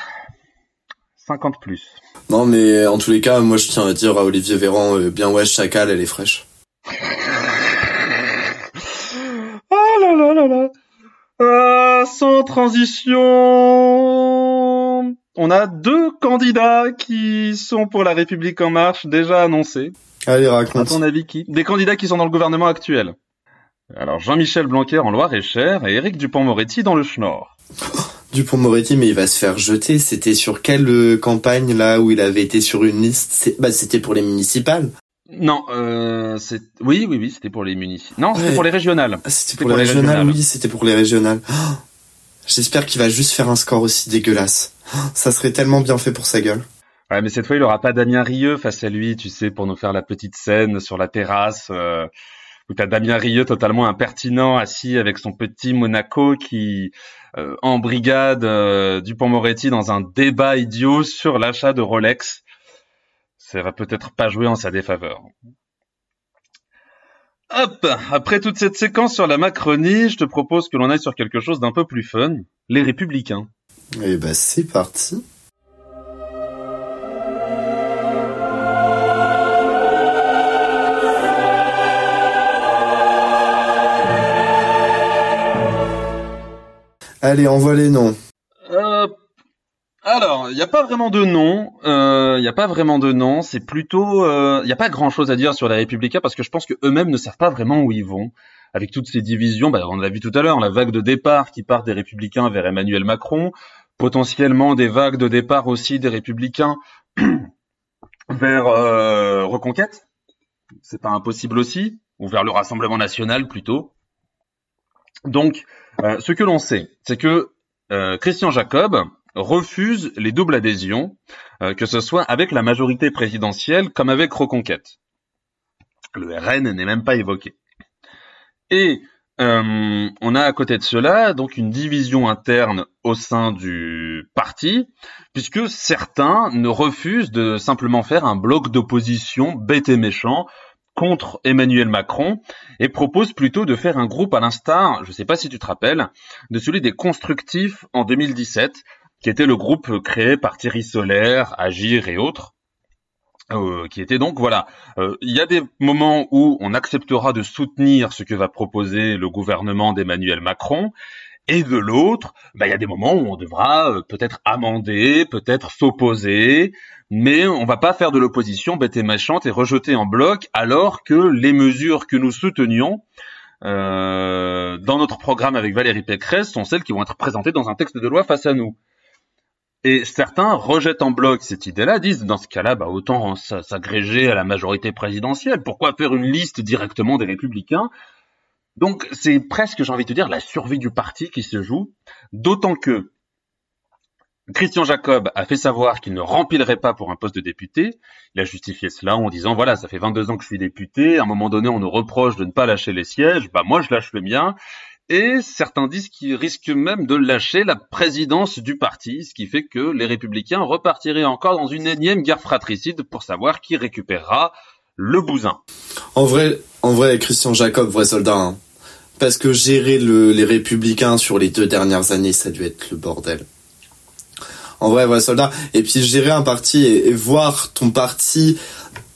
50 plus. Non mais en tous les cas moi je tiens à dire à Olivier Véran euh, bien ouais chacal elle est fraîche. oh là là là là euh, sans transition, on a deux candidats qui sont pour la République en marche déjà annoncés. Allez, À raconte. ton avis qui? Des candidats qui sont dans le gouvernement actuel. Alors Jean-Michel Blanquer en Loire-et-Cher et Éric Dupont-Moretti dans le Schnorr. Dupont-Moretti, mais il va se faire jeter. C'était sur quelle euh, campagne là où il avait été sur une liste? Bah c'était pour les municipales. Non, euh, c'est oui, oui, oui, c'était pour les municipaux. Non, c'était Ouais. pour les régionales. Ah, c'était pour, les régionales, oui, c'était pour les régionales. Oh, J'espère qu'il va juste faire un score aussi dégueulasse. Oh, Ça serait tellement bien fait pour sa gueule. Ouais, mais cette fois, il aura pas Damien Rieu face à lui, tu sais, pour nous faire la petite scène sur la terrasse, euh, où t'as Damien Rieu totalement impertinent, assis avec son petit Monaco qui euh, embrigade euh, Dupont-Moretti dans un débat idiot sur l'achat de Rolex. Ça va peut-être pas jouer en sa défaveur. Hop, après toute cette séquence sur la Macronie, je te propose que l'on aille sur quelque chose d'un peu plus fun, les Républicains. Et bah c'est parti. Allez, envoie les noms. Euh, alors, il n'y a pas vraiment de nom. Il n'y a pas vraiment de nom. C'est plutôt, il n'y a pas grand-chose à dire sur les Républicains parce que je pense que eux-mêmes ne savent pas vraiment où ils vont. Avec toutes ces divisions, bah, on l'a vu tout à l'heure, la vague de départ qui part des Républicains vers Emmanuel Macron, potentiellement des vagues de départ aussi des Républicains vers euh, Reconquête. C'est pas impossible aussi, ou vers le Rassemblement national plutôt. Donc, euh, ce que l'on sait, c'est que euh, Christian Jacob refuse les doubles adhésions, euh, que ce soit avec la majorité présidentielle comme avec Reconquête. Le RN n'est même pas évoqué. Et euh, on a à côté de cela donc une division interne au sein du parti, puisque certains ne refusent de simplement faire un bloc d'opposition bête et méchant contre Emmanuel Macron et proposent plutôt de faire un groupe à l'instar, je ne sais pas si tu te rappelles, de celui des constructifs en 2017, qui était le groupe créé par Thierry Solaire, Agir et autres. Euh, qui était donc voilà, euh, il y a des moments où on acceptera de soutenir ce que va proposer le gouvernement d'Emmanuel Macron, et de l'autre, bah, il y a des moments où on devra euh, peut-être amender, peut-être s'opposer, mais on va pas faire de l'opposition bête et méchante et rejeter en bloc, alors que les mesures que nous soutenions dans notre programme avec Valérie Pécresse sont celles qui vont être présentées dans un texte de loi face à nous. Et certains rejettent en bloc cette idée-là, disent dans ce cas-là, bah, autant s'agréger à la majorité présidentielle. Pourquoi faire une liste directement des républicains? Donc c'est presque, j'ai envie de dire, la survie du parti qui se joue, d'autant que Christian Jacob a fait savoir qu'il ne remplirait pas pour un poste de député. Il a justifié cela en disant voilà, ça fait 22 ans que je suis député. À un moment donné, on nous reproche de ne pas lâcher les sièges. Bah moi, je lâche le mien. Et certains disent qu'il risque même de lâcher la présidence du parti, ce qui fait que les républicains repartiraient encore dans une énième guerre fratricide pour savoir qui récupérera le bousin. En vrai, en vrai, Christian Jacob, vrai soldat. hein. Parce que gérer le- les républicains sur les deux dernières années, ça a dû être le bordel. En vrai, vrai soldat. Et puis gérer un parti et, voir ton parti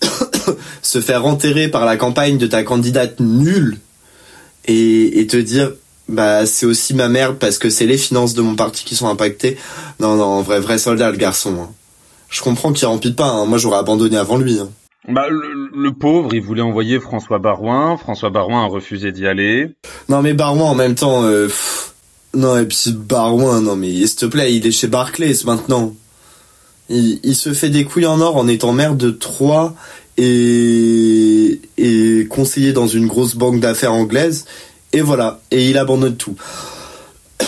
se faire enterrer par la campagne de ta candidate nulle et te dire bah c'est aussi ma merde parce que c'est les finances de mon parti qui sont impactées. Non non, vrai vrai soldat le garçon. hein. Je comprends qu'il remplit pas. hein. Moi j'aurais abandonné avant lui. hein. Bah, le, le pauvre, il voulait envoyer François Barouin. François Barouin a refusé d'y aller. Non mais Barouin en même temps. euh, pff, non et puis Barouin, non mais s'il te plaît, il est chez Barclays maintenant. Il, il se fait des couilles en or en étant maire de Troyes et, et conseiller dans une grosse banque d'affaires anglaise. Et voilà, et il abandonne tout.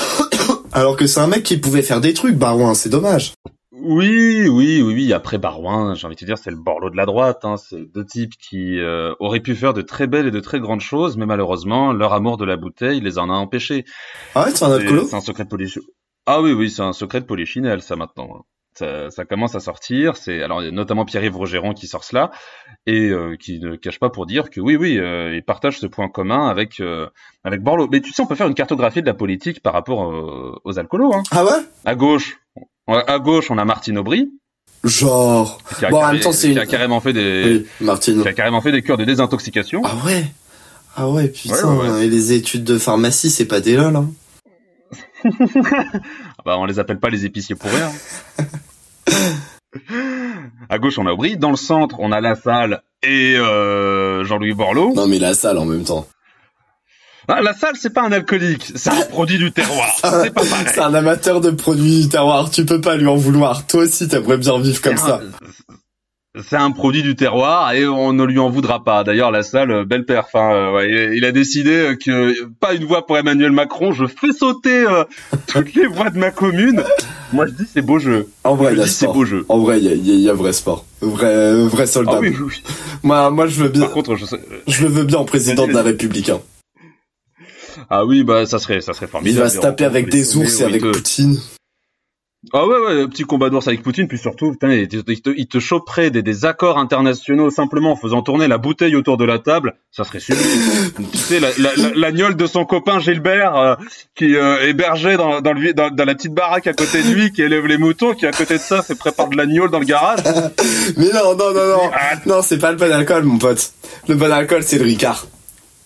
Alors que c'est un mec qui pouvait faire des trucs, Barouin, c'est dommage. Oui, oui, oui, oui. Après Barouin, j'ai envie de te dire, c'est le Borloo de la droite. Hein. C'est deux types qui euh, auraient pu faire de très belles et de très grandes choses, mais malheureusement, leur amour de la bouteille les en a empêchés. Ah ouais, c'est un alcoolo C'est un secret de polichinelle. Ah oui, oui, c'est un secret de polichinelle, ça maintenant. Ça, ça, commence à sortir. C'est alors notamment Pierre-Yves Rogeron qui sort cela et euh, qui ne cache pas pour dire que oui, oui, euh, il partage ce point commun avec euh, avec Borloo. Mais tu sais, on peut faire une cartographie de la politique par rapport aux alcoolos. Hein. Ah ouais? À gauche, à gauche, on a Martine Aubry. Genre. Qui a, bon, en même temps, c'est une. a carrément fait des, Oui, Martine. qui a carrément fait des cures de désintoxication. Ah ouais? Ah ouais, putain. Ouais, ouais, Et les études de pharmacie, c'est pas des lol, hein. Ah Bah, on les appelle pas les épiciers pour rien. à gauche, on a Aubry. Dans le centre, on a La Salle et euh, Jean-Louis Borloo. Non, mais la salle en même temps. Ah, la Salle, c'est pas un alcoolique, c'est un produit du terroir. C'est pas pareil. C'est un amateur de produits du terroir, tu peux pas lui en vouloir. Toi aussi, t'aimerais bien vivre comme ça. C'est un produit du terroir et on ne lui en voudra pas. D'ailleurs, la salle, euh, belle perf. hein, euh, ouais, il- il a décidé euh, que pas une voix pour Emmanuel Macron. Je fais sauter euh, toutes les voix de ma commune. Moi, je dis c'est beau jeu. En vrai, Je il y a dis c'est sport. beau jeu. En vrai, il y a, il y a- il y a vrai sport. Vrai, vrai soldat. Ah oui, oui. Moi, moi, je veux bien, Par contre, je sais. je le veux bien en président de la. République. hein. Ah oui, bah ça serait, ça serait Il formidable. va se taper avec des ours et avec te... Poutine. Ah ouais, ouais, petit combat d'ours avec Poutine, puis surtout, putain, il te, il te, il te choperait des, des accords internationaux simplement en faisant tourner la bouteille autour de la table, ça serait sublime. tu sais, la, la, la, de son copain Gilbert, euh, qui euh, hébergeait dans, dans, le, dans, dans la petite baraque à côté de lui, qui élève les moutons, qui à côté de ça fait prépare de la gnôle dans le garage. Mais non, non, non, non. Ah, Non, c'est pas le bon alcool, mon pote. Le bon alcool, c'est le Ricard.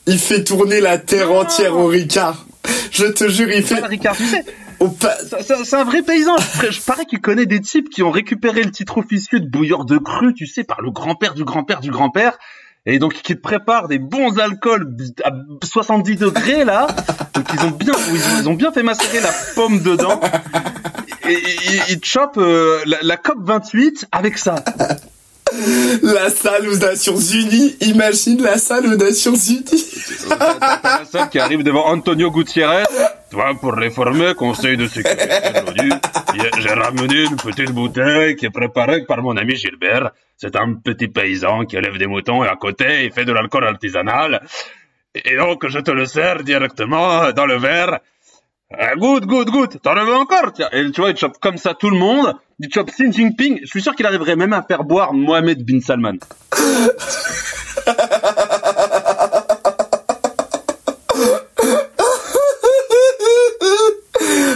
Il fait tourner la terre entière au Ricard. Je te jure, il fait... Pas le Ricard, tu sais, c'est un vrai paysan. Je, parais qu'il connaît des types qui ont récupéré le titre officieux de bouilleur de cru, tu sais, par le grand-père du grand-père du grand-père. Et donc, qui te préparent des bons alcools à 70 degrés, là. Donc, ils ont bien, ils ont, bien fait macérer la pomme dedans. Et, ils chopent euh, la, la COP 28 avec ça. La salle aux Nations Unies. Imagine la salle aux Nations Unies. La salle qui arrive devant Antonio Gutiérrez. Toi, pour réformer Conseil de sécurité j'ai ramené une petite bouteille qui est préparée par mon ami Gilbert. C'est un petit paysan qui élève des moutons et à côté, il fait de l'alcool artisanal. Et donc, je te le sers directement dans le verre. Goûte, goûte, goûte. T'en veux encore? Tiens. Et tu vois, il chope comme ça tout le monde. Il chope Xi Jinping. Je suis sûr qu'il arriverait même à faire boire Mohamed bin Salman.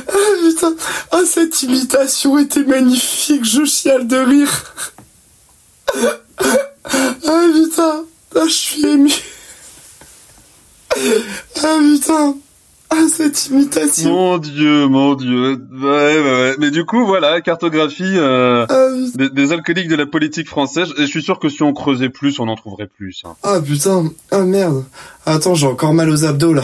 Ah putain. Ah, cette imitation était magnifique. Je chiale de rire. Ah putain. Ah, je suis ému. Ah putain. Ah, cette imitation. Mon dieu, mon dieu. Ouais, ouais, ouais. Mais du coup, voilà, cartographie euh, Ah des alcooliques de la politique française. Et je suis sûr que si on creusait plus, on en trouverait plus. hein. Ah putain. Ah merde. Attends, j'ai encore mal aux abdos là.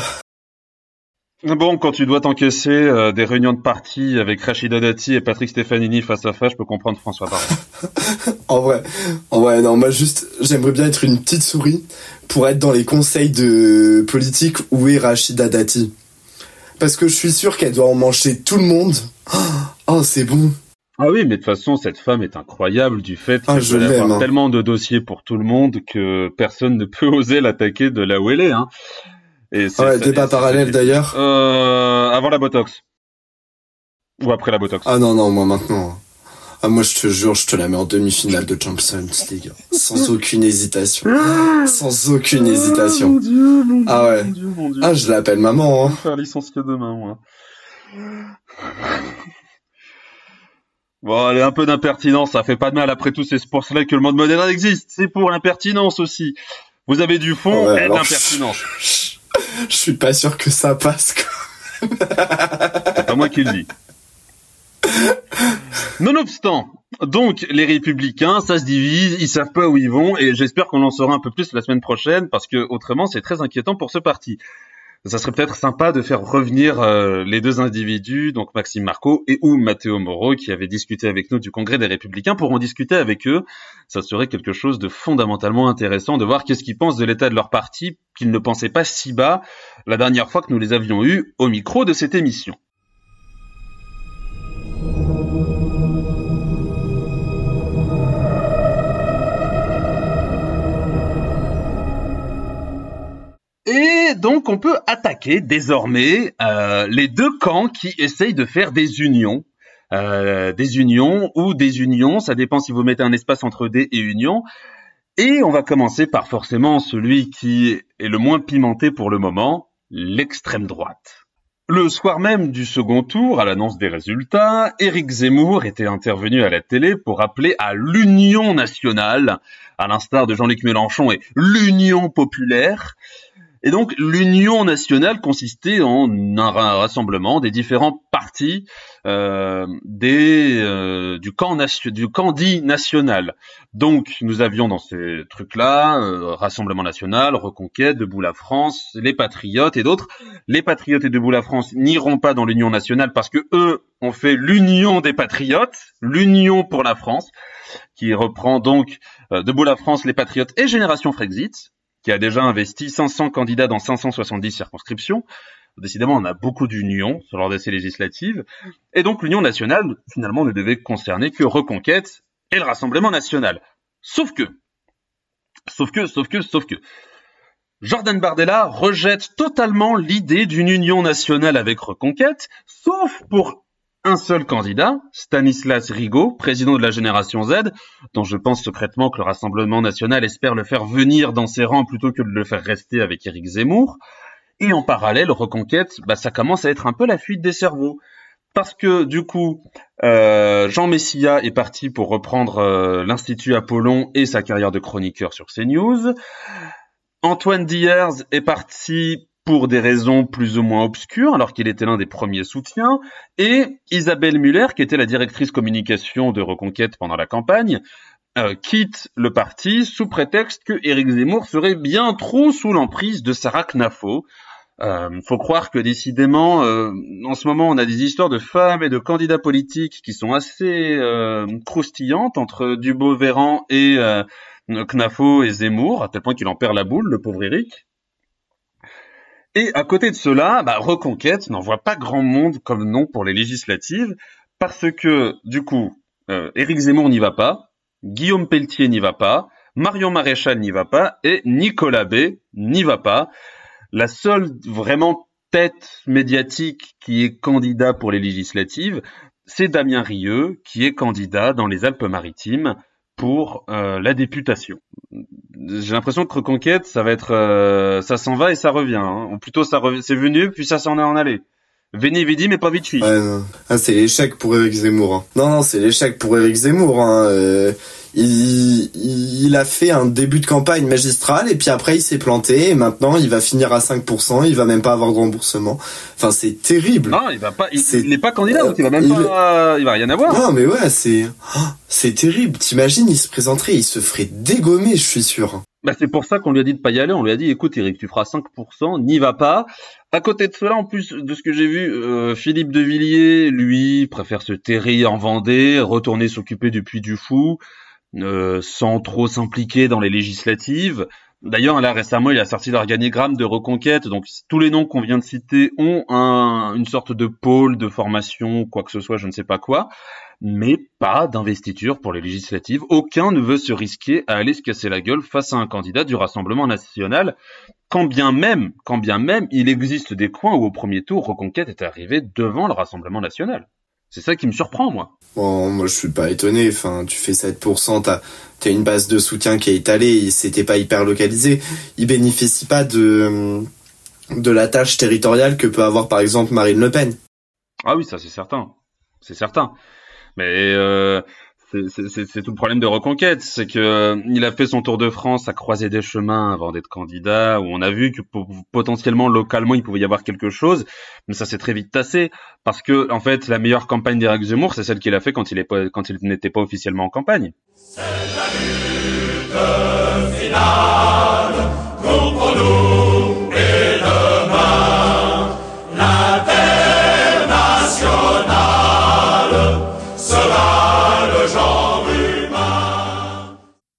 Bon, quand tu dois t'encaisser euh, des réunions de parti avec Rachida Dati et Patrick Stefanini face à face, je peux comprendre François Baron. En vrai, en vrai, non, moi juste, j'aimerais bien être une petite souris pour être dans les conseils de politique où est Rachida Dati. Parce que je suis sûr qu'elle doit en manger tout le monde. Oh, c'est bon. Ah oui, mais de toute façon, cette femme est incroyable du fait Ah, qu'elle avoir hein. tellement de dossiers pour tout le monde que personne ne peut oser l'attaquer de là où elle est. Hein. Et c'est- Ouais, débat parallèle d'ailleurs. Euh, avant la Botox. Ou après la Botox. Ah non, non, moi maintenant. Ah, moi je te jure, je te la mets en demi-finale de Champions League. Sans aucune hésitation. Sans aucune hésitation. Mon Dieu, mon Dieu, Ah ouais. mon Dieu, mon Dieu. Ah, je l'appelle maman, Je hein. vais me faire licencier demain, moi. Bon, allez, un peu d'impertinence, ça fait pas de mal. Après tout, c'est pour cela que le monde moderne existe. C'est pour l'impertinence aussi. Vous avez du fond Ouais, et de l'impertinence. Je suis pas sûr que ça passe. C'est pas moi qui le dis. Nonobstant, donc les républicains, ça se divise, ils savent pas où ils vont, et j'espère qu'on en saura un peu plus la semaine prochaine, parce que autrement c'est très inquiétant pour ce parti. ça serait peut-être sympa de faire revenir euh, les deux individus, donc Maxime Marco et ou Matteo Moro, qui avaient discuté avec nous du Congrès des Républicains, pour en discuter avec eux. Ça serait quelque chose de fondamentalement intéressant de voir qu'est-ce qu'ils pensent de l'état de leur parti, qu'ils ne pensaient pas si bas la dernière fois que nous les avions eus au micro de cette émission. Et donc on peut attaquer désormais euh, les deux camps qui essayent de faire des unions. Euh, des unions ou des unions, ça dépend si vous mettez un espace entre des et union. Et on va commencer par forcément celui qui est le moins pimenté pour le moment, l'extrême droite. Le soir même du second tour, à l'annonce des résultats, Éric Zemmour était intervenu à la télé pour appeler à l'union nationale, à l'instar de Jean-Luc Mélenchon et l'union populaire. Et donc l'union nationale consistait en un rassemblement des différents partis euh, des, euh, du camp du national. Donc nous avions dans ces trucs-là euh, Rassemblement national, Reconquête, Debout la France, les Patriotes et d'autres. Les Patriotes et Debout la France n'iront pas dans l'union nationale parce que eux ont fait l'union des Patriotes, l'union pour la France, qui reprend donc Debout la France, les Patriotes et Génération Frexit qui a déjà investi 500 candidats dans 570 circonscriptions. Décidément, on a beaucoup d'unions sur l'ordre d'essai législative. Et donc, l'Union nationale, finalement, ne devait concerner que Reconquête et le Rassemblement national. Sauf que, sauf que, sauf que, sauf que, Jordan Bardella rejette totalement l'idée d'une union nationale avec Reconquête, sauf pour un seul candidat, Stanislas Rigaud, président de la génération Z, dont je pense secrètement que le Rassemblement national espère le faire venir dans ses rangs plutôt que de le faire rester avec Éric Zemmour. Et en parallèle, Reconquête, bah, ça commence à être un peu la fuite des cerveaux. Parce que du coup, euh, Jean Messia est parti pour reprendre euh, l'Institut Apollon et sa carrière de chroniqueur sur CNews. Antoine Diers est parti pour des raisons plus ou moins obscures, alors qu'il était l'un des premiers soutiens, et Isabelle Muller, qui était la directrice communication de Reconquête pendant la campagne, euh, quitte le parti sous prétexte que Éric Zemmour serait bien trop sous l'emprise de Sarah Knafo. Euh, faut croire que décidément, euh, en ce moment, on a des histoires de femmes et de candidats politiques qui sont assez euh, croustillantes entre Dubos-Véran et Knafo et Zemmour, à tel point qu'il en perd la boule, le pauvre Éric. Et à côté de cela, bah, Reconquête n'envoie pas grand monde comme nom pour les législatives, parce que, du coup, euh, Éric Zemmour n'y va pas, Guillaume Pelletier n'y va pas, Marion Maréchal n'y va pas, et Nicolas B n'y va pas. La seule vraiment tête médiatique qui est candidat pour les législatives, c'est Damien Rieu, qui est candidat dans les Alpes-Maritimes pour euh, la députation. J'ai l'impression que Reconquête, ça va être, euh, ça s'en va et ça revient. Hein. Ou plutôt, ça c'est venu puis ça s'en est en allé. Veni vidi mais pas vite ouais, ah, c'est l'échec pour Eric Zemmour. Hein. Non non, c'est l'échec pour Eric Zemmour. Hein. Euh, il, il, a fait un début de campagne magistrale et puis après il s'est planté et maintenant il va finir à 5%, il va même pas avoir de remboursement. Enfin c'est terrible. Non, il va pas il, n'est pas candidat donc il va même pas il va rien avoir. Non mais ouais, c'est oh, c'est terrible. T'imagines, il se présenterait, il se ferait dégommer, je suis sûr. Bah c'est pour ça qu'on lui a dit de pas y aller, on lui a dit écoute Eric, tu feras 5%, n'y va pas. À côté de cela, en plus de ce que j'ai vu, euh, Philippe de Villiers, lui, préfère se terrer en Vendée, retourner s'occuper du Puy du Fou. Euh, sans trop s'impliquer dans les législatives. D'ailleurs, là récemment, il a sorti l'organigramme de Reconquête. Donc, tous les noms qu'on vient de citer ont un, une sorte de pôle de formation, quoi que ce soit, je ne sais pas quoi, mais pas d'investiture pour les législatives. Aucun ne veut se risquer à aller se casser la gueule face à un candidat du Rassemblement national, quand bien même, quand bien même, il existe des coins où au premier tour, Reconquête est arrivé devant le Rassemblement national. C'est ça qui me surprend, moi. Bon, moi, je suis pas étonné. Enfin, tu fais 7%, t'as as une base de soutien qui est étalée, c'était pas hyper localisé. Il bénéficie pas de, de la tâche territoriale que peut avoir, par exemple, Marine Le Pen. Ah oui, ça, c'est certain. C'est certain. Mais euh, c'est tout le problème de Reconquête, c'est que euh, il a fait son tour de France à croiser des chemins avant d'être candidat, où on a vu que potentiellement localement il pouvait y avoir quelque chose, mais ça s'est très vite tassé parce que en fait la meilleure campagne d'Éric Zemmour, c'est celle qu'il a fait quand il n'était pas officiellement en campagne.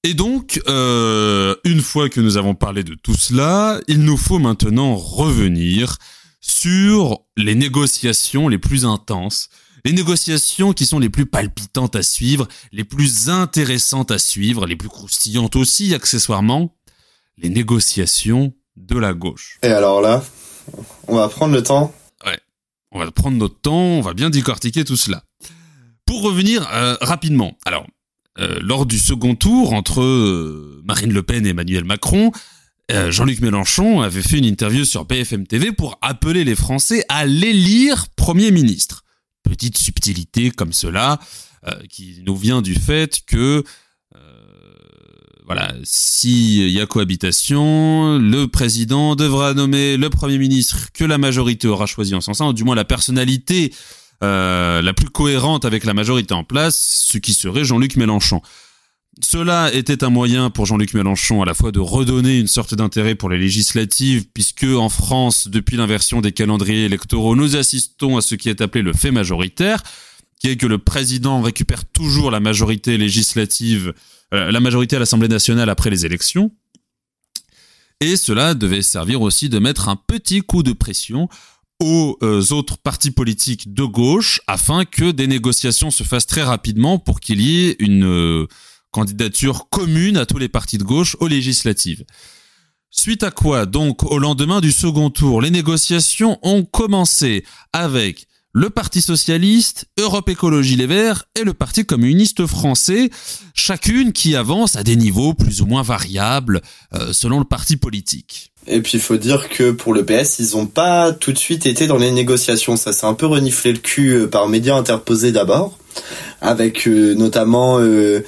Et donc, euh, une fois que nous avons parlé de tout cela, il nous faut maintenant revenir sur les négociations les plus intenses, les négociations qui sont les plus palpitantes à suivre, les plus intéressantes à suivre, les plus croustillantes aussi accessoirement, les négociations de la gauche. Et alors là, on va prendre le temps. Ouais, on va prendre notre temps, on va bien décortiquer tout cela. Pour revenir euh, rapidement, alors euh, lors du second tour entre euh, Marine Le Pen et Emmanuel Macron, euh, Jean-Luc Mélenchon avait fait une interview sur BFM TV pour appeler les Français à l'élire Premier ministre. Petite subtilité comme cela, qui nous vient du fait que voilà, s'il y a cohabitation, le président devra nommer le Premier ministre que la majorité aura choisi en son sein, ou du moins la personnalité euh, la plus cohérente avec la majorité en place, ce qui serait Jean-Luc Mélenchon. Cela était un moyen pour Jean-Luc Mélenchon à la fois de redonner une sorte d'intérêt pour les législatives, puisque en France, depuis l'inversion des calendriers électoraux, nous assistons à ce qui est appelé le fait majoritaire, qui est que le président récupère toujours la majorité législative, euh, la majorité à l'Assemblée nationale après les élections. Et cela devait servir aussi de mettre un petit coup de pression aux euh, autres partis politiques de gauche afin que des négociations se fassent très rapidement pour qu'il y ait une euh, candidature commune à tous les partis de gauche aux législatives. Suite à quoi, donc, au lendemain du second tour, les négociations ont commencé avec le Parti socialiste, Europe Écologie Les Verts et le Parti communiste français, chacune qui avance à des niveaux plus ou moins variables euh, selon le parti politique. Et puis il faut dire que pour le PS, ils ont pas tout de suite été dans les négociations. Ça s'est un peu reniflé le cul euh, par médias interposés d'abord, avec euh, notamment euh,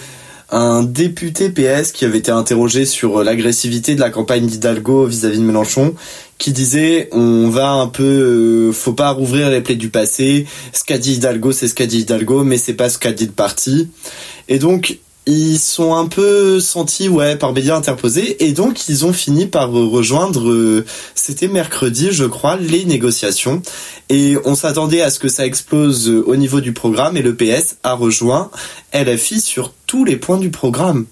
un député PS qui avait été interrogé sur l'agressivité de la campagne d'Hidalgo vis-à-vis de Mélenchon, qui disait on va un peu, faut pas rouvrir les plaies du passé. Ce qu'a dit Hidalgo, c'est ce qu'a dit Hidalgo, mais c'est pas ce qu'a dit le parti. Et donc ils sont un peu sentis ouais par médias interposés et donc ils ont fini par rejoindre euh, c'était mercredi je crois les négociations et on s'attendait à ce que ça explose euh, au niveau du programme et le PS a rejoint LFI sur tous les points du programme.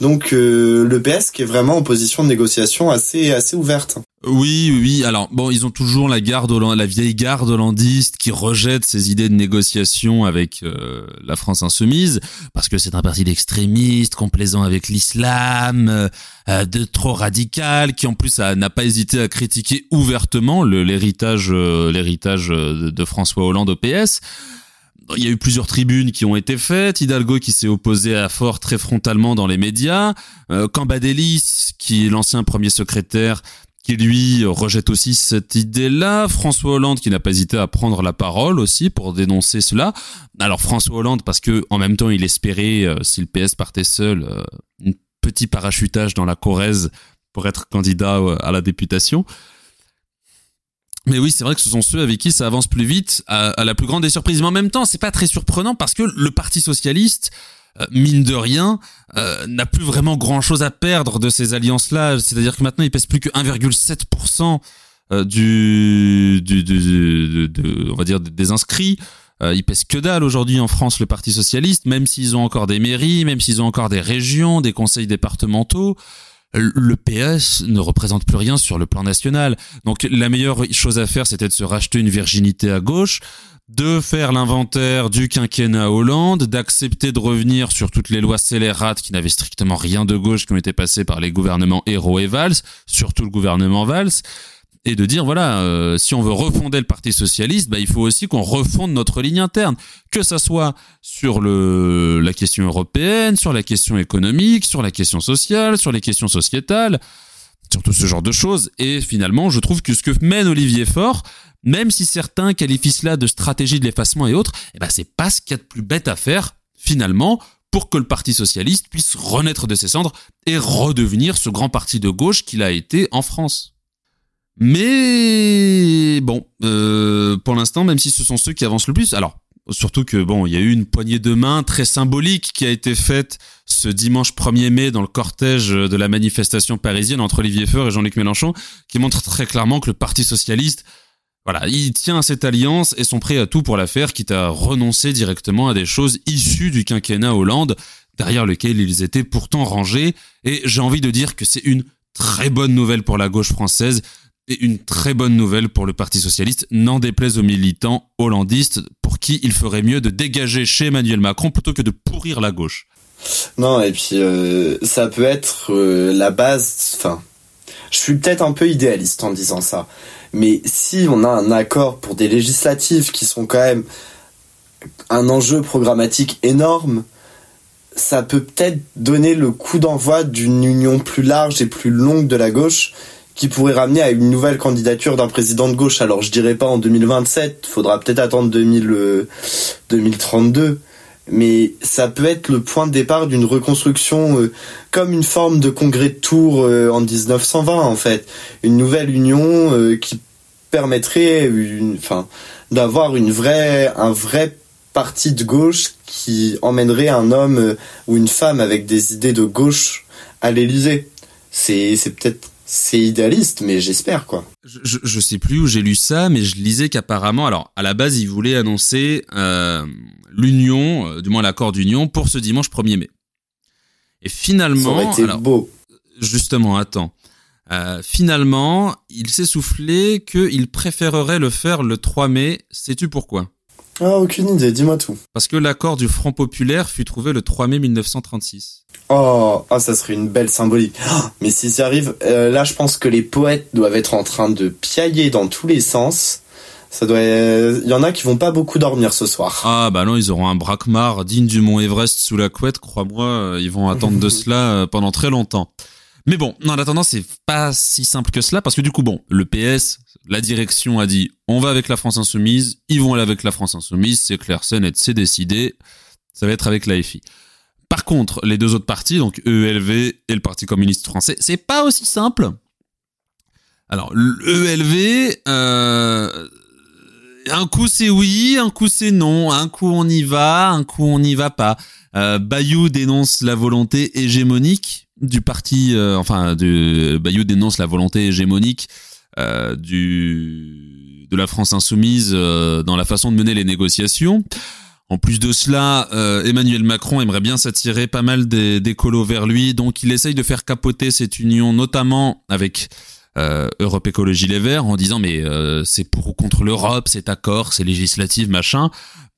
Donc euh, le PS qui est vraiment en position de négociation assez assez ouverte. Oui, oui. Alors bon, ils ont toujours la garde, la vieille garde hollandiste qui rejette ces idées de négociation avec euh, la France insoumise parce que c'est un parti d'extrémistes, complaisant avec l'islam, euh, de trop radical, qui en plus n'a pas hésité à critiquer ouvertement l'héritage, l'héritage de François Hollande au PS il y a eu plusieurs tribunes qui ont été faites. Hidalgo qui s'est opposé à Fort très frontalement dans les médias. Euh, Cambadélis, qui est l'ancien premier secrétaire, qui lui rejette aussi cette idée-là. François Hollande qui n'a pas hésité à prendre la parole aussi pour dénoncer cela. Alors François Hollande parce que en même temps il espérait, euh, si le PS partait seul, euh, un petit parachutage dans la Corrèze pour être candidat euh, à la députation. Mais oui, c'est vrai que ce sont ceux avec qui ça avance plus vite, à, la plus grande des surprises. Mais en même temps, c'est pas très surprenant parce que le Parti socialiste, euh, mine de rien, euh, n'a plus vraiment grand-chose à perdre de ces alliances-là. C'est-à-dire que maintenant, il pèse plus que 1,7% euh, du, du, du, on va dire, des inscrits. il pèse que dalle aujourd'hui en France, le Parti socialiste, même s'ils ont encore des mairies, même s'ils ont encore des régions, des conseils départementaux le PS ne représente plus rien sur le plan national. Donc la meilleure chose à faire, c'était de se racheter une virginité à gauche, de faire l'inventaire du quinquennat Hollande, d'accepter de revenir sur toutes les lois scélérates qui n'avaient strictement rien de gauche, qui ont été passées par les gouvernements Hérault et Valls, surtout le gouvernement Valls, et de dire voilà, euh, si on veut refonder le Parti socialiste, bah, il faut aussi qu'on refonde notre ligne interne, que ça soit sur le la question européenne, sur la question économique, sur la question sociale, sur les questions sociétales, sur tout ce genre de choses. Et finalement, je trouve que ce que mène Olivier Faure, même si certains qualifient cela de stratégie de l'effacement et autres, eh ben c'est pas ce qu'il y a de plus bête à faire finalement pour que le Parti socialiste puisse renaître de ses cendres et redevenir ce grand parti de gauche qu'il a été en France. Mais bon, euh, pour l'instant, même si ce sont ceux qui avancent le plus, alors surtout que bon, il y a eu une poignée de main très symbolique qui a été faite ce dimanche 1er mai dans le cortège de la manifestation parisienne entre Olivier Faure et Jean-Luc Mélenchon, qui montre très clairement que le Parti socialiste, voilà, il tient à cette alliance et sont prêts à tout pour la faire, quitte à renoncer directement à des choses issues du quinquennat Hollande, derrière lequel ils étaient pourtant rangés. Et j'ai envie de dire que c'est une très bonne nouvelle pour la gauche française et une très bonne nouvelle pour le Parti socialiste, n'en déplaise aux militants hollandistes pour qui il ferait mieux de dégager chez Emmanuel Macron plutôt que de pourrir la gauche. Non, et puis euh, ça peut être euh, la base, enfin, je suis peut-être un peu idéaliste en disant ça, mais si on a un accord pour des législatives qui sont quand même un enjeu programmatique énorme, ça peut peut-être donner le coup d'envoi d'une union plus large et plus longue de la gauche qui pourrait ramener à une nouvelle candidature d'un président de gauche. Alors je dirais pas en 2027, faudra peut-être attendre 2000, 2032, euh, mais ça peut être le point de départ d'une reconstruction euh, comme une forme de congrès de Tours euh, en 1920 en fait, une nouvelle union qui permettrait enfin, d'avoir une vraie, un vrai parti de gauche qui emmènerait un homme ou une femme avec des idées de gauche à l'Élysée. C'est, c'est peut-être c'est idéaliste, mais j'espère quoi. Je, je, sais plus où j'ai lu ça, mais je lisais qu'apparemment, alors à la base, ils voulaient annoncer euh, l'union, euh, du moins l'accord d'union, pour ce dimanche 1er mai. Et finalement, ça été beau. Justement, attends. Euh, finalement, il s'est soufflé qu'il préférerait le faire le 3 mai. Sais-tu pourquoi? Ah, aucune idée, dis-moi tout. Parce que l'accord du Front Populaire fut trouvé le 3 mai 1936. Oh, oh, ça serait une belle symbolique. Mais s'ils y arrivent, euh, là, je pense que les poètes doivent être en train de piailler dans tous les sens. Ça doit, il y en a qui vont pas beaucoup dormir ce soir. Ah bah non, ils auront un braquemar digne du mont Everest sous la couette, crois-moi, euh, ils vont attendre de cela euh, pendant très longtemps. Mais bon, en attendant, c'est pas si simple que cela parce que du coup, bon, le PS, la direction a dit, on va avec la France insoumise, ils vont aller avec la France insoumise, c'est clair, c'est net, c'est décidé, ça va être avec la FI. Par contre, les deux autres partis, donc EELV et le Parti communiste français, c'est pas aussi simple. Alors, l'EELV, euh, un coup c'est oui, un coup c'est non, un coup on y va, un coup on n'y va pas. Euh, Bayou dénonce la volonté hégémonique du parti, euh, enfin, de, Bayou dénonce la volonté hégémonique euh, du, de la France insoumise euh, dans la façon de mener les négociations. En plus de cela, Emmanuel Macron aimerait bien s'attirer pas mal des, colos vers lui, donc il essaye de faire capoter cette union, notamment avec Europe Écologie Les Verts, en disant mais c'est pour ou contre l'Europe, cet accord, c'est législatif, machin.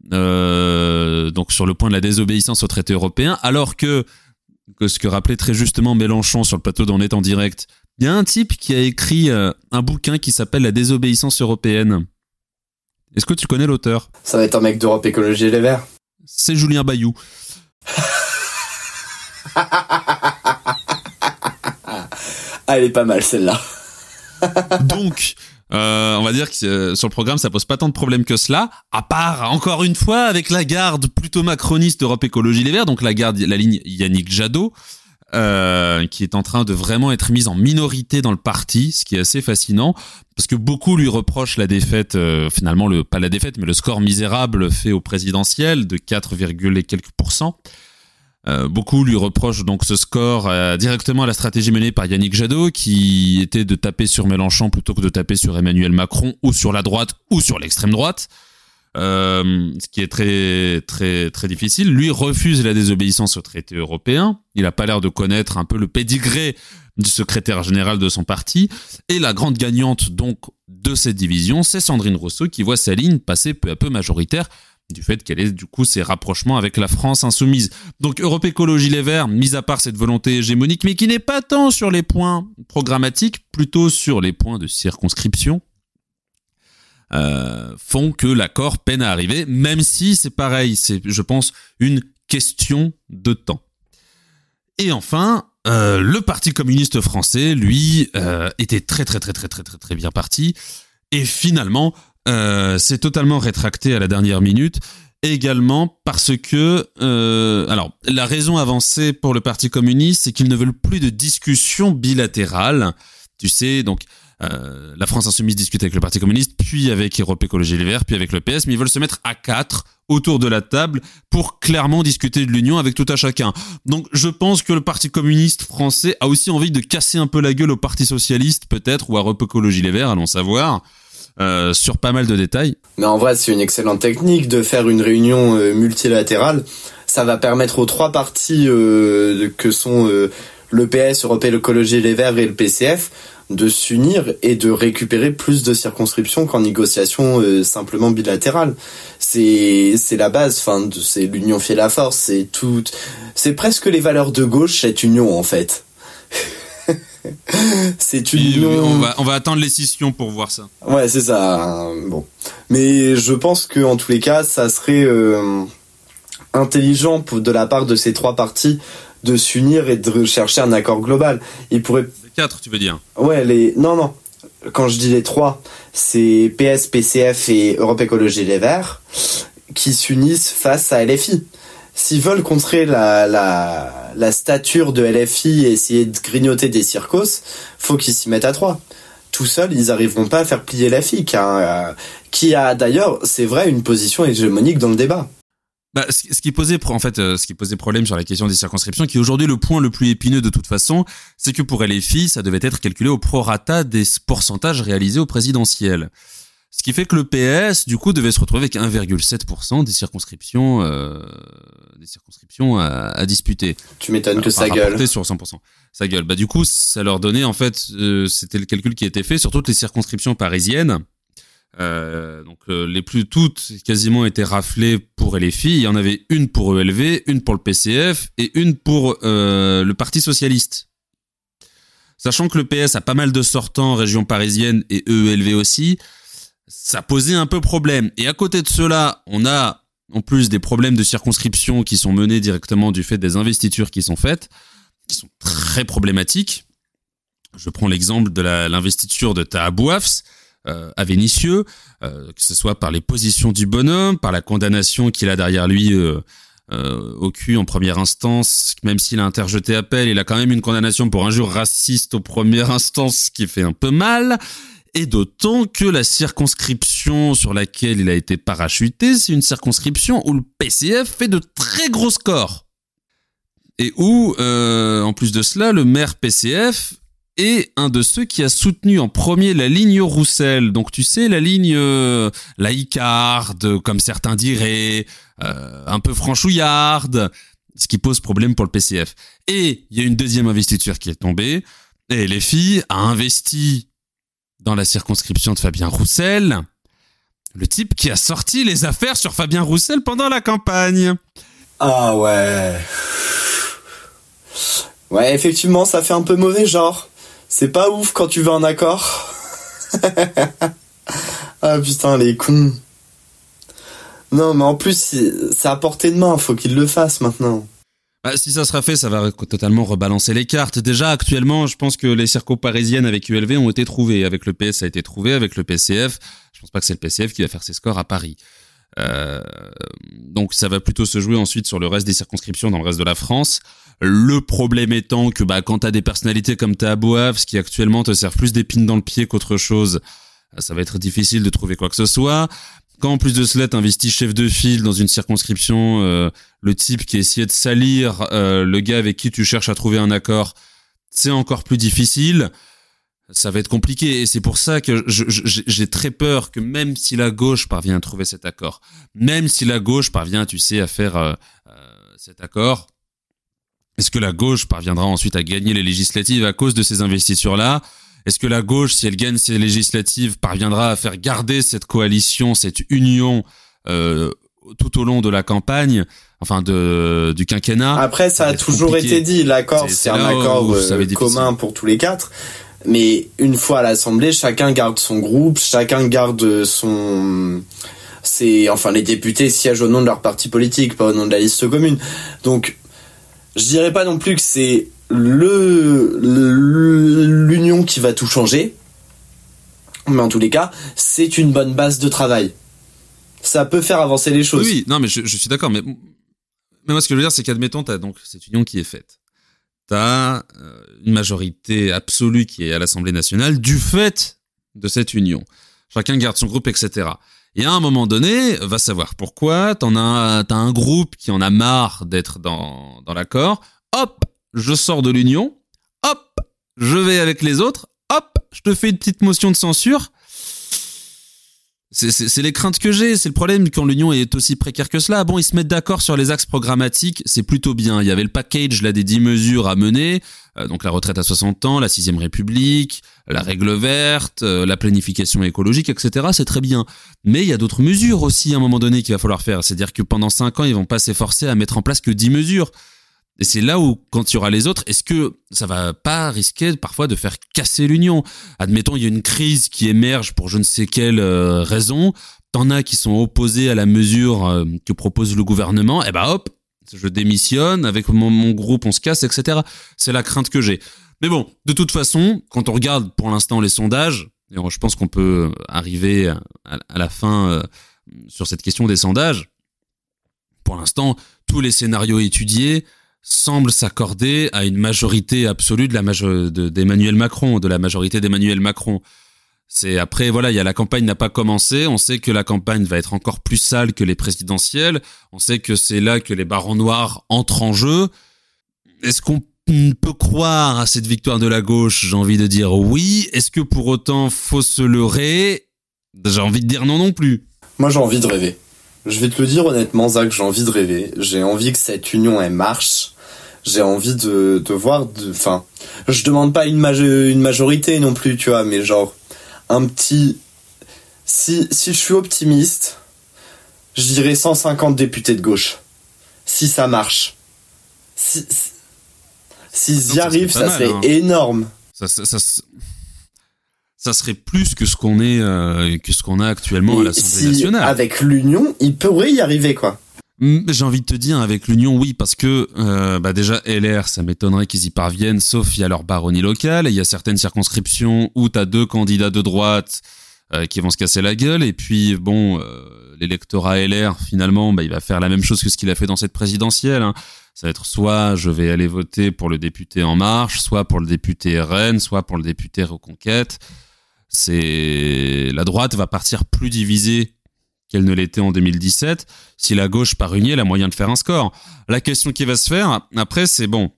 donc sur le point de la désobéissance au traité européen, alors que, que ce que rappelait très justement Mélenchon sur le plateau d'On est en direct, il y a un type qui a écrit un bouquin qui s'appelle La désobéissance européenne. Est-ce que tu connais l'auteur? Ça va être un mec d'Europe Écologie Les Verts. C'est Julien Bayou. Elle est pas mal celle-là. Donc, euh, on va dire que euh, sur le programme, ça pose pas tant de problèmes que cela, à part, encore une fois, avec la garde plutôt macroniste Europe Écologie Les Verts, donc la garde, la ligne Yannick Jadot, euh, qui est en train de vraiment être mise en minorité dans le parti, ce qui est assez fascinant, parce que beaucoup lui reprochent la défaite, euh, finalement, le, pas la défaite, mais le score misérable fait au présidentiel de 4, et quelques pourcents. Euh, beaucoup lui reprochent donc ce score euh, directement à la stratégie menée par Yannick Jadot, qui était de taper sur Mélenchon plutôt que de taper sur Emmanuel Macron, ou sur la droite, ou sur l'extrême droite. Euh, ce qui est très très très difficile. Lui refuse la désobéissance au traité européen. Il a pas l'air de connaître un peu le pédigré du secrétaire général de son parti. Et la grande gagnante donc de cette division, c'est Sandrine Rousseau qui voit sa ligne passer peu à peu majoritaire du fait qu'elle ait du coup ses rapprochements avec la France insoumise. Donc Europe Écologie Les Verts, mis à part cette volonté hégémonique, mais qui n'est pas tant sur les points programmatiques, plutôt sur les points de circonscription, euh, font que l'accord peine à arriver, même si c'est pareil, c'est, je pense, une question de temps. Et enfin, euh, le Parti communiste français, lui, euh, était très très très très très très très bien parti, et finalement, euh, s'est totalement rétracté à la dernière minute. Également parce que, euh, alors, la raison avancée pour le Parti communiste, c'est qu'ils ne veulent plus de discussions bilatérales. Tu sais, donc euh, la France Insoumise discute avec le Parti communiste, puis avec Europe Écologie Les Verts, puis avec le PS, mais ils veulent se mettre à quatre autour de la table pour clairement discuter de l'union avec tout à chacun. Donc je pense que le Parti communiste français a aussi envie de casser un peu la gueule au Parti socialiste peut-être, ou à Europe Écologie Les Verts, allons savoir. Euh, sur pas mal de détails. Mais en vrai, c'est une excellente technique de faire une réunion euh, multilatérale. ça va permettre aux trois partis euh, que sont euh, le PS, Europe Écologie Les Verts et le PCF de s'unir et de récupérer plus de circonscriptions qu'en négociation euh, simplement bilatérale. C'est c'est la base. Enfin, c'est l'union fait la force. C'est tout. C'est presque les valeurs de gauche cette union en fait. c'est une Oui, on, va, on va attendre les scissions pour voir ça. Ouais, c'est ça. Bon, mais je pense que en tous les cas, ça serait euh, intelligent pour- de la part de ces trois partis de s'unir et de rechercher un accord global. Ils pourraient Les quatre, tu veux dire? Ouais, les. Non, non. Quand je dis les trois, c'est PS, PCF et Europe Écologie Les Verts qui s'unissent face à LFI. S'ils veulent contrer la, la, la stature de LFI et essayer de grignoter des circos, faut qu'ils s'y mettent à trois. Tout seuls, ils arriveront pas à faire plier LFI, qui a, euh, qui a d'ailleurs, c'est vrai, une position hégémonique dans le débat. Bah, ce qui posait en fait, euh, ce qui posait problème sur la question des circonscriptions, qui est aujourd'hui le point le plus épineux de toute façon, c'est que pour LFI, ça devait être calculé au prorata des pourcentages réalisés au présidentiel. Ce qui fait que le PS, du coup, devait se retrouver avec 1,7% des circonscriptions, euh, des circonscriptions à, à disputer. Tu m'étonnes que Enfin, ça gueule. sur 100%. Ça gueule. Bah du coup, ça leur donnait en fait, euh, c'était le calcul qui était fait sur toutes les circonscriptions parisiennes. Euh, donc euh, les plus toutes quasiment étaient raflées pour LFI. Il y en avait une pour ELV, une pour le PCF et une pour euh, le Parti socialiste. Sachant que le PS a pas mal de sortants région parisienne et EELV aussi, ça posait un peu problème. Et à côté de cela, on a en plus des problèmes de circonscription qui sont menés directement du fait des investitures qui sont faites, qui sont très problématiques. Je prends l'exemple de l'investiture de Tahabouafs euh, à Vénissieux, euh, que ce soit par les positions du bonhomme, par la condamnation qu'il a derrière lui euh, euh, au cul en première instance, même s'il a interjeté appel, il a quand même une condamnation pour injure raciste aux premières instances, ce qui fait un peu mal. Et d'autant que la circonscription sur laquelle il a été parachuté, c'est une circonscription où le PCF fait de très gros scores. Et où, euh, en plus de cela, le maire PCF est un de ceux qui a soutenu en premier la ligne Roussel. Donc tu sais, la ligne euh, laïcarde, comme certains diraient, euh, un peu franchouillarde, ce qui pose problème pour le PCF. Et il y a une deuxième investiture qui est tombée, et les filles a investi dans la circonscription de Fabien Roussel, le type qui a sorti les affaires sur Fabien Roussel pendant la campagne. Ah ouais. Ouais, effectivement, ça fait un peu mauvais genre. C'est pas ouf quand tu veux un accord. ah putain, les cons. Non, mais en plus, c'est à portée de main, faut qu'ils le fassent maintenant. Bah, si ça sera fait, ça va totalement rebalancer les cartes. Déjà, actuellement, je pense que les circos parisiennes avec ULV ont été trouvées. Avec le PS, ça a été trouvé. Avec le PCF, je pense pas que c'est le PCF qui va faire ses scores à Paris. Euh, donc ça va plutôt se jouer ensuite sur le reste des circonscriptions dans le reste de la France. Le problème étant que bah, quand t'as des personnalités comme Tahabouaf, ce qui actuellement te servent plus d'épines dans le pied qu'autre chose, ça va être difficile de trouver quoi que ce soit. Quand en plus de cela, t'investis chef de file dans une circonscription, euh, le type qui essayait de salir euh, le gars avec qui tu cherches à trouver un accord, c'est encore plus difficile. Ça va être compliqué et c'est pour ça que j'ai très peur que même si la gauche parvient à trouver cet accord, même si la gauche parvient, tu sais, à faire euh, euh, cet accord, est-ce que la gauche parviendra ensuite à gagner les législatives à cause de ces investitures-là Est-ce que la gauche, si elle gagne ces législatives, parviendra à faire garder cette coalition, cette union euh, tout au long de la campagne, enfin de du quinquennat? Après, ça a toujours compliqué. été dit, l'accord, C'est- un accord euh, commun pour tous les quatre. Mais une fois à l'Assemblée, chacun garde son groupe, chacun garde son... C'est enfin les députés siègent au nom de leur parti politique, pas au nom de la liste commune. Donc, je dirais pas non plus que c'est l'union qui va tout changer, mais en tous les cas, c'est une bonne base de travail. Ça peut faire avancer les choses. Oui, non, mais je, suis d'accord. Mais, mais moi, ce que je veux dire, c'est qu'admettons, t'as donc cette union qui est faite. T'as euh, une majorité absolue qui est à l'Assemblée nationale du fait de cette union. Chacun garde son groupe, etc. Et à un moment donné, va savoir pourquoi, t'en as, t'as un groupe qui en a marre d'être dans l'accord. Hop, je sors de l'union. Hop, je vais avec les autres. Hop, je te fais une petite motion de censure. c'est les craintes que j'ai. C'est le problème quand l'Union est aussi précaire que cela. Bon, ils se mettent d'accord sur les axes programmatiques, c'est plutôt bien. Il y avait le package là des 10 mesures à mener, euh, donc la retraite à 60 ans, la sixième République, la règle verte, euh, la planification écologique, etc. C'est très bien. Mais il y a d'autres mesures aussi à un moment donné qu'il va falloir faire. C'est-à-dire que pendant 5 ans, ils vont pas s'efforcer à mettre en place que 10 mesures. Et c'est là où, quand il y aura les autres, est-ce que ça va pas risquer parfois de faire casser l'union? Admettons, il y a une crise qui émerge pour je ne sais quelle euh, raison. T'en as qui sont opposés à la mesure euh, que propose le gouvernement. Et eh ben hop, je démissionne. Avec mon, groupe, on se casse, etc. C'est la crainte que j'ai. Mais bon, de toute façon, quand on regarde pour l'instant les sondages, et je pense qu'on peut arriver à, la fin euh, sur cette question des sondages. Pour l'instant, tous les scénarios étudiés semble s'accorder à une majorité absolue de la d'Emmanuel Macron, de la majorité d'Emmanuel Macron. C'est après voilà, il y a la campagne n'a pas commencé, on sait que la campagne va être encore plus sale que les présidentielles, on sait que c'est là que les barons noirs entrent en jeu. Est-ce qu'on peut croire à cette victoire de la gauche J'ai envie de dire oui. Est-ce que pour autant faut se leurrer? J'ai envie de dire non non plus. Moi j'ai envie de rêver. Je vais te le dire honnêtement, Zach, j'ai envie de rêver. J'ai envie que cette union elle marche j'ai envie de, de voir enfin je demande pas une, une majorité non plus tu vois mais genre un petit si si je suis optimiste je dirais 150 députés de gauche. Si ça marche. Si s'ils y arrivent ça, serait hein. énorme. Ça, ça, ça, serait plus que ce qu'on est euh, que ce qu'on a actuellement à l'Assemblée nationale. avec l'union il pourrait y arriver quoi j'ai envie de te dire avec l'Union, oui, parce que euh, bah déjà LR, ça m'étonnerait qu'ils y parviennent, sauf il y a leur baronnie locale. Il y a certaines circonscriptions où tu as deux candidats de droite euh, qui vont se casser la gueule. Et puis bon, euh, l'électorat LR, finalement, bah, il va faire la même chose que ce qu'il a fait dans cette présidentielle. Hein. Ça va être soit je vais aller voter pour le député En Marche, soit pour le député RN, soit pour le député Reconquête. C'est la droite va partir plus divisée qu'elle ne l'était en 2017. Si la gauche part unie, elle a moyen de faire un score. La question qui va se faire, après, c'est bon.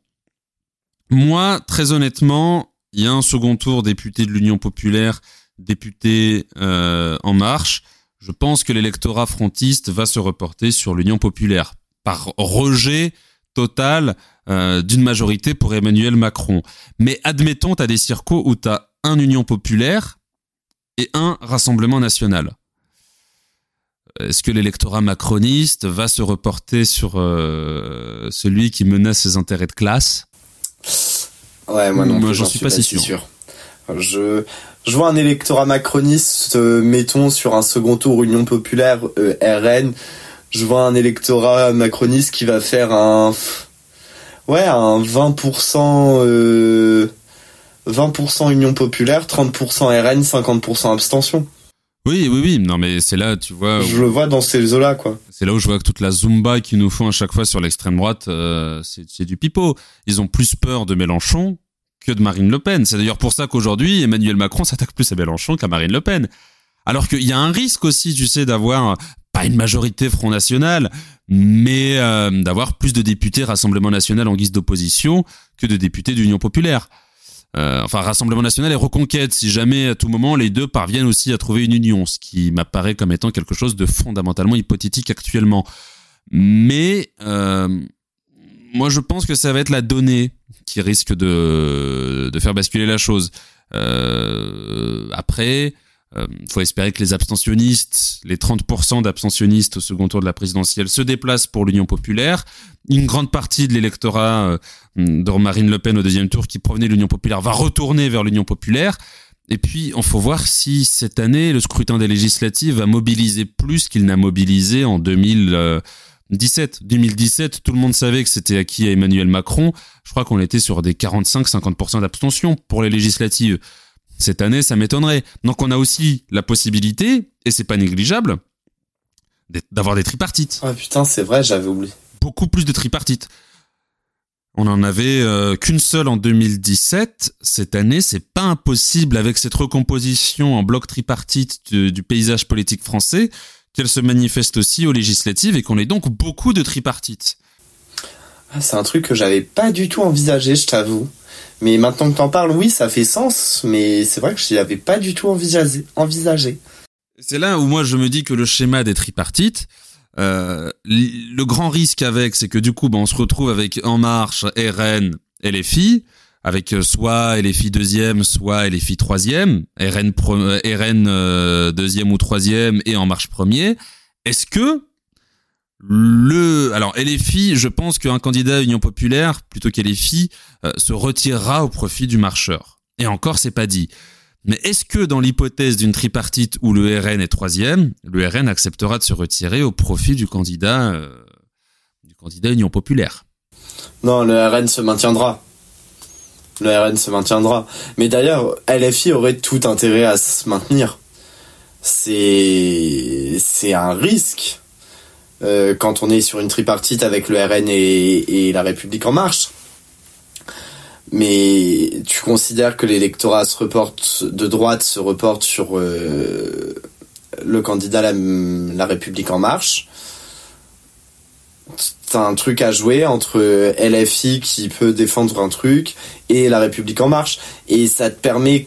Moi, très honnêtement, il y a un second tour député de l'Union populaire, député euh, En Marche. Je pense que l'électorat frontiste va se reporter sur l'Union populaire par rejet total euh, d'une majorité pour Emmanuel Macron. Mais admettons, tu as des circos où tu as un Union populaire et un Rassemblement national. Est-ce que l'électorat macroniste va se reporter sur euh, celui qui menace ses intérêts de classe? Ouais, moi non, j'en suis, pas, si sûr. Je, je vois un électorat macroniste, euh, mettons sur un second tour Union populaire euh, RN. Je vois un électorat macroniste qui va faire un, ouais, un 20%, 20% Union populaire, 30% RN, 50% abstention. Oui, oui, oui. Non, mais c'est là, tu vois. Je le vois dans ces eaux-là, quoi. C'est là où je vois que toute la zumba qu'ils nous font à chaque fois sur l'extrême droite, euh, c'est du pipeau. Ils ont plus peur de Mélenchon que de Marine Le Pen. C'est d'ailleurs pour ça qu'aujourd'hui, Emmanuel Macron s'attaque plus à Mélenchon qu'à Marine Le Pen. Alors qu'il y a un risque aussi, tu sais, d'avoir pas une majorité Front National, mais euh, d'avoir plus de députés Rassemblement National en guise d'opposition que de députés d'Union Populaire. Euh, enfin Rassemblement National et Reconquête, si jamais à tout moment les deux parviennent aussi à trouver une union, ce qui m'apparaît comme étant quelque chose de fondamentalement hypothétique actuellement. Mais euh, moi je pense que ça va être la donnée qui risque de, de faire basculer la chose. Euh, après, euh, faut espérer que les abstentionnistes, les 30% d'abstentionnistes au second tour de la présidentielle se déplacent pour l'Union populaire. Une grande partie de l'électorat euh, de Marine Le Pen au deuxième tour qui provenait de l'Union populaire va retourner vers l'Union populaire. Et puis, on faut voir si cette année, le scrutin des législatives va mobiliser plus qu'il n'a mobilisé en 2017. 2017, tout le monde savait que c'était acquis à Emmanuel Macron. Je crois qu'on était sur des 45-50% d'abstention pour les législatives. Cette année, ça m'étonnerait. Donc on a aussi la possibilité, et c'est pas négligeable, d'avoir des tripartites. Ah putain, c'est vrai, j'avais oublié. Beaucoup plus de tripartites. On en avait euh, qu'une seule en 2017. Cette année, c'est pas impossible avec cette recomposition en bloc tripartite du, paysage politique français qu'elle se manifeste aussi aux législatives et qu'on ait donc beaucoup de tripartites. Ah, c'est un truc que j'avais pas du tout envisagé, je t'avoue. Mais maintenant que t'en parles, oui, ça fait sens, mais c'est vrai que je l'avais pas du tout envisagé. envisagé. C'est là où moi je me dis que le schéma des tripartites, euh, le grand risque avec, c'est que du coup, ben, on se retrouve avec En Marche, RN et les filles, avec euh, soit les filles deuxième, soit les filles troisième, RN, RN euh, deuxième ou troisième et En Marche premier. Est-ce que le alors LFI, je pense qu'un candidat Union populaire plutôt qu'LFI euh, se retirera au profit du marcheur. Et encore, c'est pas dit. Mais est-ce que dans l'hypothèse d'une tripartite où le RN est troisième, le RN acceptera de se retirer au profit du candidat euh, du candidat Union populaire? Non, le RN se maintiendra. Le RN se maintiendra. Mais d'ailleurs, LFI aurait tout intérêt à se maintenir. C'est c'est un risque euh, quand on est sur une tripartite avec le RN et, la République en marche. Mais tu considères que l'électorat de droite se reporte sur euh, le candidat la, la République en marche. T'as un truc à jouer entre LFI qui peut défendre un truc et la République en marche et ça te permet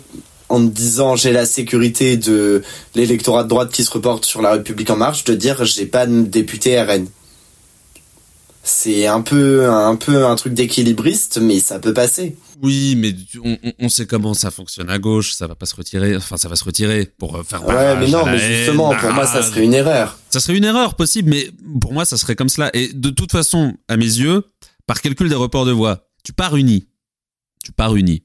en disant j'ai la sécurité de l'électorat de droite qui se reporte sur la République en marche, de dire j'ai pas de député RN. C'est un peu un peu un truc d'équilibriste, mais ça peut passer. Oui, mais on, sait comment ça fonctionne à gauche, ça va pas se retirer, enfin ça va se retirer pour euh, faire Ouais, mais non, mais justement, pour moi ça serait une erreur. Ça serait une erreur possible, mais pour moi ça serait comme cela. Et de toute façon, à mes yeux, par calcul des reports de voix, tu pars uni, tu pars uni,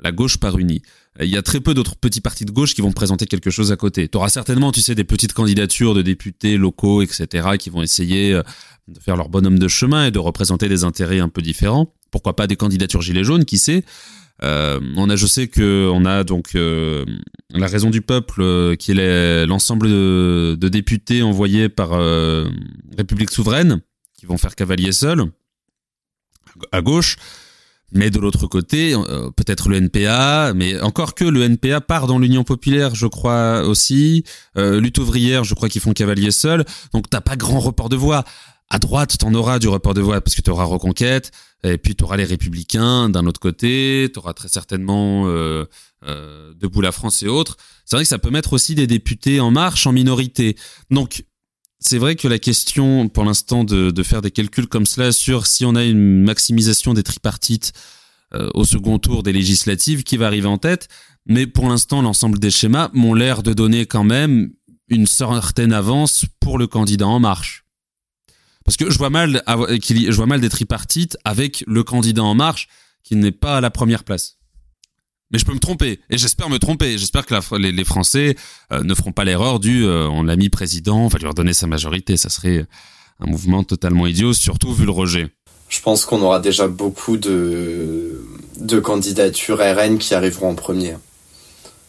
la gauche part unie il y a très peu d'autres petits partis de gauche qui vont présenter quelque chose à côté. Tu auras certainement, tu sais, des petites candidatures de députés locaux, etc., qui vont essayer euh, de faire leur bonhomme de chemin et de représenter des intérêts un peu différents. Pourquoi pas des candidatures gilets jaunes, qui sait? Euh, on a, je sais que on a donc euh, la raison du peuple, qui est l'ensemble de, de, députés envoyés par République souveraine, qui vont faire cavalier seul à gauche. Mais de l'autre côté, euh, peut-être le NPA, mais encore que le NPA part dans l'Union populaire, je crois aussi. Euh, Lutte ouvrière, je crois qu'ils font cavalier seul. Donc t'as pas grand report de voix. À droite, t'en auras du report de voix parce que tu auras Reconquête, et puis tu auras les Républicains d'un autre côté, tu auras très certainement euh, euh, Debout la France et autres. C'est vrai que ça peut mettre aussi des députés en marche en minorité. Donc c'est vrai que la question, pour l'instant, de, faire des calculs comme cela sur si on a une maximisation des tripartites euh, au second tour des législatives, qui va arriver en tête. Mais pour l'instant, l'ensemble des schémas m'ont l'air de donner quand même une certaine avance pour le candidat En Marche. Parce que je mal, je vois mal des tripartites avec le candidat En Marche qui n'est pas à la première place. Mais je peux me tromper, et j'espère me tromper. J'espère que les, Français euh, ne feront pas l'erreur du euh, on l'a mis président, on va lui redonner sa majorité. Ça serait un mouvement totalement idiot, surtout vu le rejet. Je pense qu'on aura déjà beaucoup de, de candidatures RN qui arriveront en premier.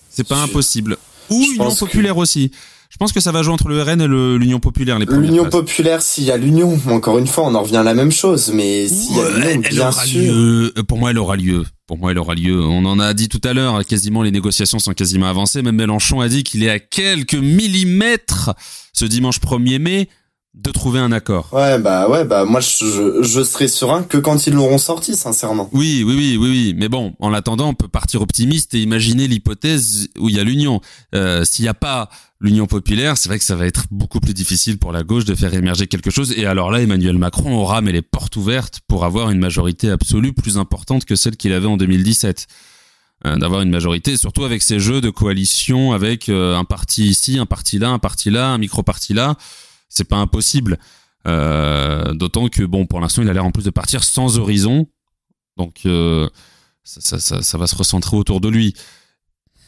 C'est pas impossible. Ou Union populaire aussi. Je pense que ça va jouer entre le RN et l'Union populaire. L'Union populaire, s'il y a l'Union, encore une fois, on en revient à la même chose. Mais s'il y a l'Union, bien sûr. Euh, pour moi, elle aura lieu. Pour moi, elle aura lieu. On en a dit tout à l'heure, quasiment les négociations sont quasiment avancées. Même Mélenchon a dit qu'il est à quelques millimètres ce dimanche 1er mai de trouver un accord. Ouais, bah ouais, bah moi je, je serai serein que quand ils l'auront sorti, sincèrement. Oui, oui, oui, oui, oui. Mais bon, en attendant, on peut partir optimiste et imaginer l'hypothèse où il y a l'union. Euh, S'il n'y a pas l'union populaire, c'est vrai que ça va être beaucoup plus difficile pour la gauche de faire émerger quelque chose. Et alors là, Emmanuel Macron aura mais les portes ouvertes pour avoir une majorité absolue plus importante que celle qu'il avait en 2017 euh, d'avoir une majorité, surtout avec ces jeux de coalition avec euh, un parti ici, un parti là, un parti là, un micro-parti là c'est pas impossible. Euh, D'autant que bon, pour l'instant, il a l'air en plus de partir sans horizon, donc euh, ça, va se recentrer autour de lui.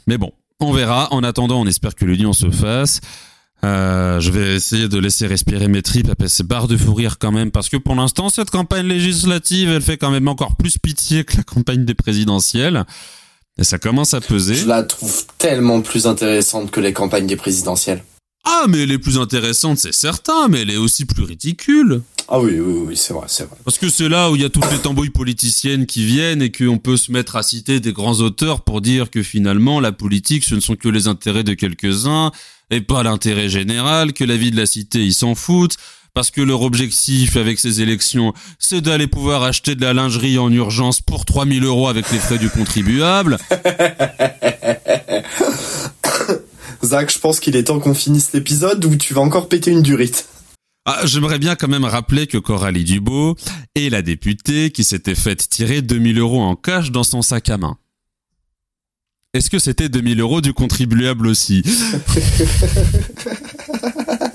Mais bon, on verra. En attendant, on espère que l'union se fasse. Euh, je vais essayer de laisser respirer mes tripes après ces barres de fou rire quand même, parce que pour l'instant, cette campagne législative, elle fait quand même encore plus pitié que la campagne des présidentielles. Et ça commence à peser. Je la trouve tellement plus intéressante que les campagnes des présidentielles. Ah, mais elle est plus intéressante, c'est certain, mais elle est aussi plus ridicule. Ah oui, oui, oui, c'est vrai, c'est vrai. Parce que c'est là où il y a toutes les tambouilles politiciennes qui viennent et qu'on peut se mettre à citer des grands auteurs pour dire que finalement, la politique, ce ne sont que les intérêts de quelques-uns et pas l'intérêt général, que la vie de la cité, ils s'en foutent. Parce que leur objectif avec ces élections, c'est d'aller pouvoir acheter de la lingerie en urgence pour 3000 euros avec les frais du contribuable. Zach, je pense qu'il est temps qu'on finisse l'épisode ou tu vas encore péter une durite. Ah, j'aimerais bien quand même rappeler que Coralie Dubo est la députée qui s'était faite tirer 2000 euros en cash dans son sac à main. Est-ce que c'était 2000 euros du contribuable aussi?